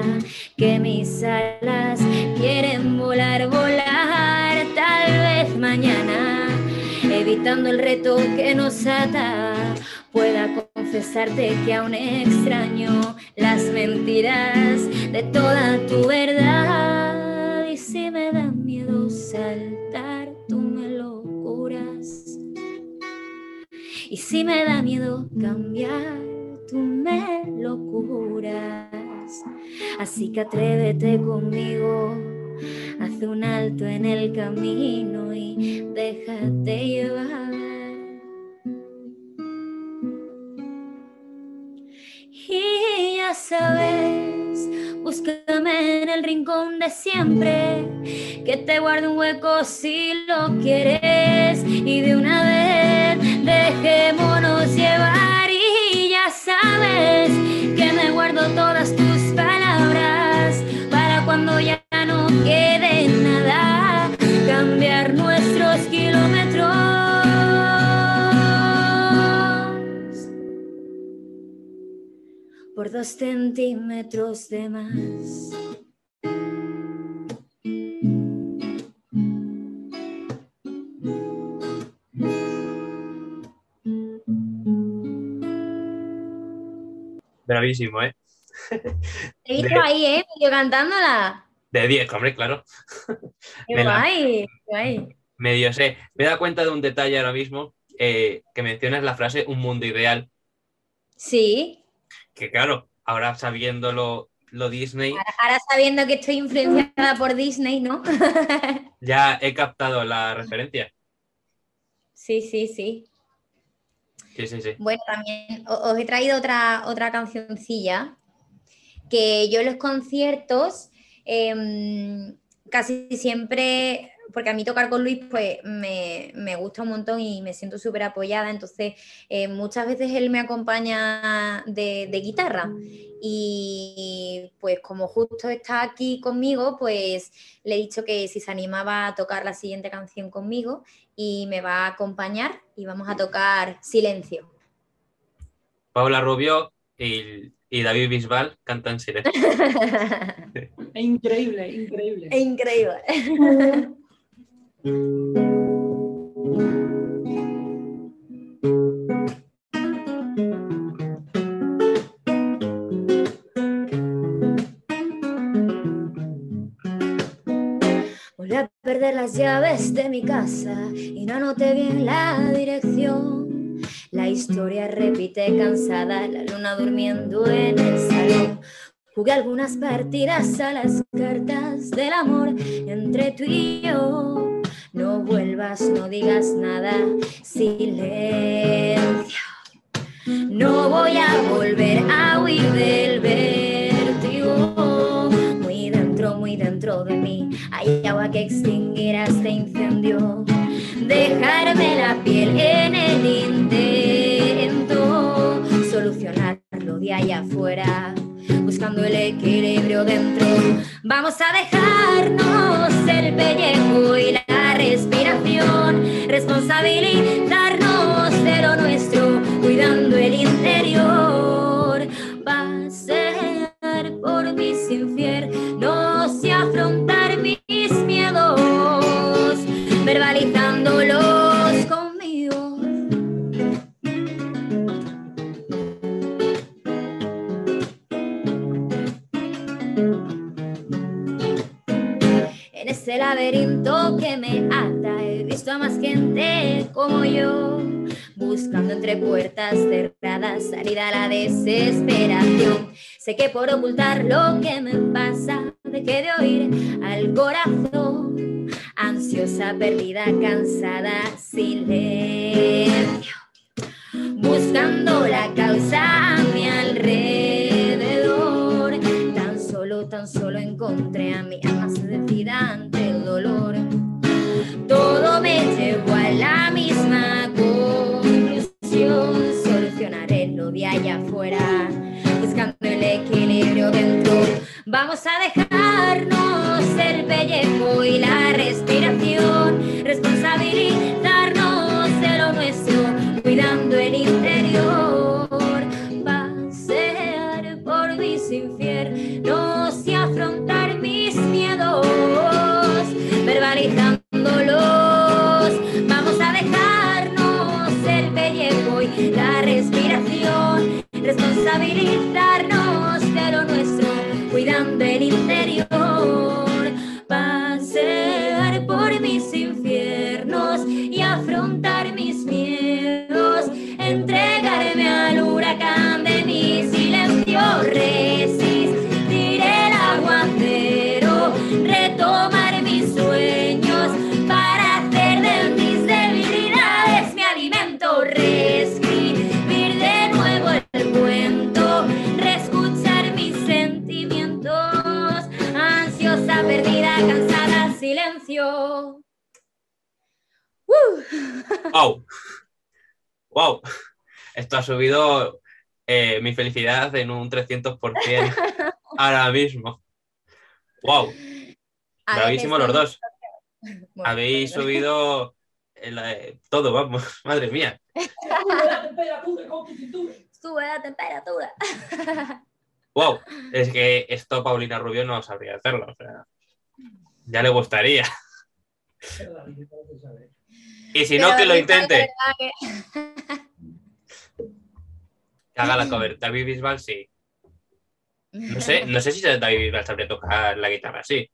que mis alas quieren volar, volar, tal vez mañana, evitando el reto que nos ata, pueda confesarte que aún extraño las mentiras de toda tu verdad. Y si me da miedo saltar, tú me lo curas. Y si me da miedo cambiar, tú me lo curas. Así que atrévete conmigo, haz un alto en el camino y déjate llevar. Y ya sabes, búscame en el rincón de siempre, que te guarde un hueco si lo quieres. Y de una vez dejémonos llevar y ya sabes que me guardo todas tus no quede nada, cambiar nuestros kilómetros por dos centímetros de más. Bravísimo, ¿eh? Te he visto ahí, ¿eh? Medio cantándola. De 10, hombre, claro. Qué guay, guay. Medio sé. Me he dado cuenta de un detalle ahora mismo, eh, que mencionas la frase un mundo ideal, Sí, que claro, ahora sabiéndolo lo Disney, ahora, ahora sabiendo que estoy influenciada por Disney, ¿no? ya he captado la referencia. sí, sí, sí. Sí, sí, sí. Bueno, también os he traído otra, otra cancioncilla que yo en los conciertos em, casi siempre, porque a mí tocar con Luis pues me, me gusta un montón y me siento súper apoyada, entonces eh, muchas veces él me acompaña de, de guitarra y pues como justo está aquí conmigo, pues le he dicho que si se animaba a tocar la siguiente canción conmigo y me va a acompañar y vamos a tocar Silencio. Paula Rubio y, y David Bisbal cantan silencio. Es increíble, increíble. Es increíble. Volví a perder las llaves de mi casa y no anoté bien la dirección. La historia repite cansada, la luna durmiendo en el salón. Jugué algunas partidas a las cartas del amor entre tú y yo. No vuelvas, no digas nada, silencio. No voy a volver a huir del vértigo. Muy dentro, muy dentro de mí hay agua que extinguirá este incendio. Dejarme la piel en el intento. Allá afuera. Buscando el equilibrio dentro. Vamos a dejarnos el pellejo y la respiración. Responsabilizarnos de lo nuestro. Cuidando el interior. En ese laberinto que me ata he visto a más gente como yo, buscando entre puertas cerradas salida a la desesperación. Sé que por ocultar lo que me pasa dejé de oír al corazón, ansiosa, perdida, cansada, silencio. Buscando la causa solo encontré a mi alma seducida ante el dolor. Todo me llevó a la misma conclusión. Solucionaré lo de allá afuera, buscando el equilibrio dentro. Vamos a dejarnos el pellejo y la respiración, responsabilizarnos de lo nuestro, cuidando ¡Wow! ¡Wow! Esto ha subido eh, mi felicidad en un 300% ahora mismo. ¡Wow! Bravísimo los dos. Bueno, Habéis subido el, eh, todo, vamos, madre mía. Sube la temperatura con tu cintura. Sube la temperatura. Wow, es que esto Paulina Rubio no sabría hacerlo. O sea, ya le gustaría. Y si no, que lo sí, intente. que- Que haga la cover. David Bisbal sí. No sé, no sé si David Bisbal sabría tocar la guitarra así.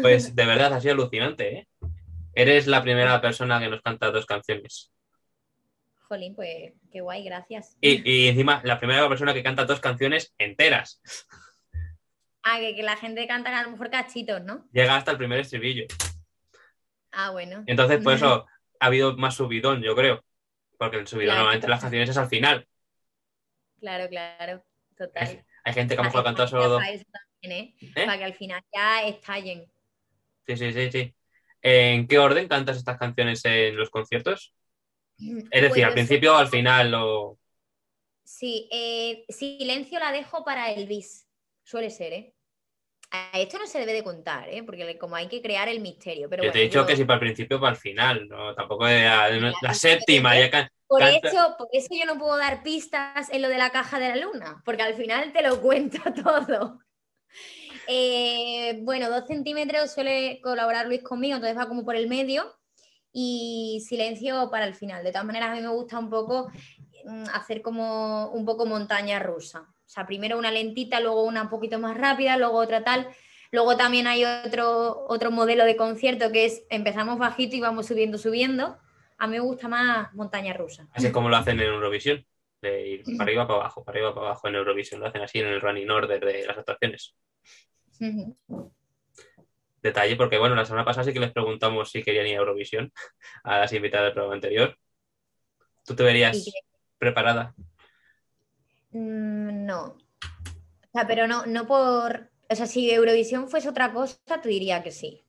Pues de verdad ha sido alucinante, ¿eh? Eres la primera persona que nos canta dos canciones. Jolín, pues qué guay, gracias. Y, y encima, la primera persona que canta dos canciones enteras. Ah, que, que la gente canta a lo mejor cachitos, ¿no? Llega hasta el primer estribillo. Ah, bueno. Entonces, por eso ha habido más subidón, yo creo. Porque el subidón Claro. normalmente en las canciones es al final. Claro, claro. Total. Hay gente que a lo mejor cantado solo dos. ¿eh? ¿Eh? Para que al final ya estallen. Sí, sí, sí, sí. ¿En qué orden cantas estas canciones en los conciertos? Es decir, Pues al principio o al final o... Sí, eh, silencio la dejo para el bis. Suele ser, ¿eh? A esto no se debe de contar, ¿eh? Porque como hay que crear el misterio. Pero yo te he bueno, dicho yo- que si para el principio o para el final, ¿no? Tampoco de la, séptima, ya can- por, canta- eso, por eso yo no puedo dar pistas en lo de la caja de la luna, porque al final te lo cuento todo. Eh, bueno, dos centímetros suele colaborar Luis conmigo, entonces va como por el medio y silencio para el final. De todas maneras, a mí me gusta un poco mm, hacer como un poco montaña rusa. O sea, primero una lentita, luego una un poquito más rápida, luego otra tal. Luego también hay otro, otro modelo de concierto que es empezamos bajito y vamos subiendo, subiendo. A mí me gusta más montaña rusa. Así es como lo hacen en Eurovisión. De ir para arriba, para abajo, para arriba, para abajo en Eurovisión. Lo hacen así en el running order de las actuaciones. Detalle, porque bueno, la semana pasada sí que les preguntamos si querían ir a Eurovisión a las invitadas del programa anterior. ¿Tú te verías preparada? Mm, no. O sea, pero no, no por. O sea, si Eurovisión fuese otra cosa, te diría que sí.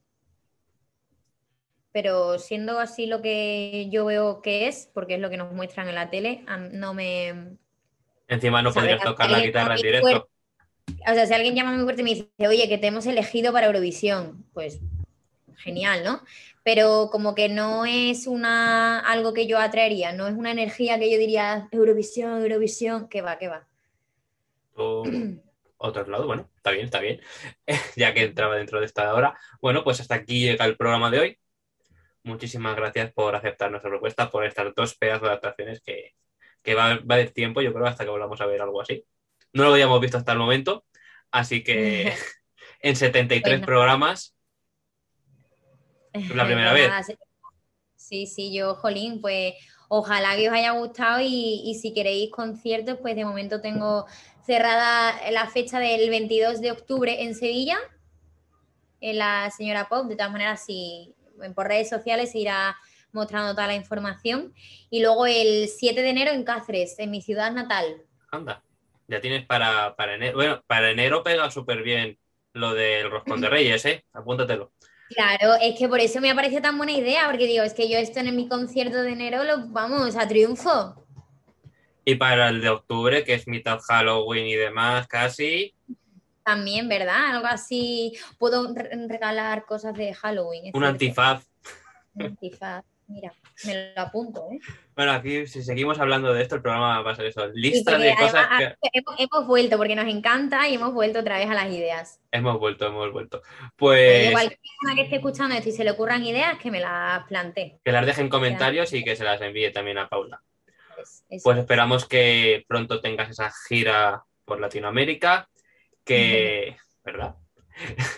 Pero siendo así lo que yo veo que es, porque es lo que nos muestran en la tele, a- no me. Encima no O sea, podrías tocar la guitarra en directo. O sea, si alguien llama muy fuerte y me dice, oye, que te hemos elegido para Eurovisión, pues genial, ¿no? Pero como que no es una algo que yo atraería, no es una energía que yo diría Eurovisión, Eurovisión, que va, que va. otro lado, bueno, está bien, está bien. ya que entraba dentro de esta hora. Bueno, pues hasta aquí llega el programa de hoy. Muchísimas gracias por aceptar nuestra propuesta, por estas dos pedazos de adaptaciones que, que va, va de tiempo, yo creo, hasta que volvamos a ver algo así. No lo habíamos visto hasta el momento, así que en 73 Pues nada. La primera vez. Sí, sí, yo, Jolín, pues ojalá que os haya gustado y, y si queréis conciertos, pues de momento tengo cerrada la fecha del 22 de octubre en Sevilla, en la señora Pop. De todas maneras, si por redes sociales se irá mostrando toda la información. Y luego el 7 de enero en Cáceres, en mi ciudad natal. anda, ya tienes para, para enero. Bueno, para enero pega súper bien lo del roscón de Reyes, ¿eh? Apúntatelo. Claro, es que por eso me ha parecido tan buena idea, porque digo, es que yo esto en mi concierto de enero lo vamos a triunfo. Y para el de octubre, que es mitad Halloween y demás, casi. También, ¿verdad? Algo así. Puedo re- regalar cosas de Halloween. Un cierto. antifaz. Un antifaz. Mira, me lo apunto, ¿eh? Bueno, aquí si seguimos hablando de esto, el programa va a ser eso. Lista de cosas además, que ah, hemos, hemos vuelto porque nos encanta y hemos vuelto otra vez a las ideas. hemos vuelto, hemos vuelto. Pues Cualquier persona que esté escuchando esto y se le ocurran ideas, que me las plantee. que las dejen comentarios y que se las envíe también a Paula. Es- es- Pues esperamos que pronto tengas esa gira por Latinoamérica, que, ¿verdad?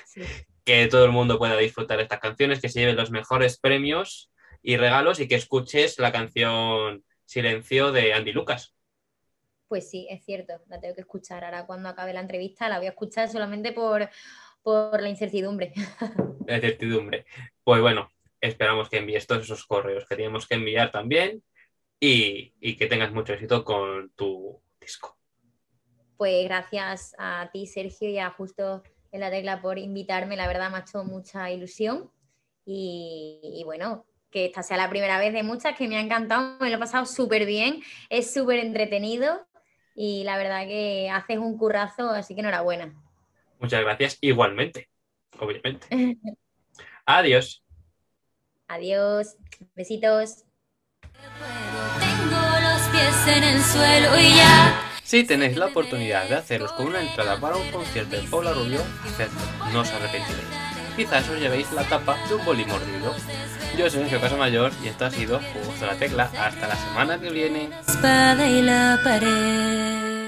sí. Que todo el mundo pueda disfrutar de estas canciones, que se lleven los mejores premios y regalos y que escuches la canción Silencio de Andy Lucas. Pues sí, es cierto, la tengo que escuchar. Ahora cuando acabe la entrevista la voy a escuchar solamente por, por la incertidumbre. de certidumbre. Pues bueno, esperamos que envíes todos esos correos que tenemos que enviar también y, y que tengas mucho éxito con tu disco. Pues gracias a ti, Sergio, y a Justo en la Tecla por invitarme. La verdad me ha hecho mucha ilusión. Y, y bueno, que esta sea la primera vez de muchas, que me ha encantado, me lo he pasado súper bien, es súper entretenido y la verdad que haces un currazo, así que enhorabuena. Muchas gracias igualmente, obviamente. Adiós. Adiós, besitos. Tengo los pies en el suelo y ya Si tenéis la oportunidad de haceros con una entrada para un concierto de Paula Rubio, hacedlo, no os arrepentiréis. Quizás os llevéis la tapa de un boli mordido. Yo soy Sergio Casamayor y esto ha sido Juegos de la Tecla. Hasta la semana que viene. espada y la pared.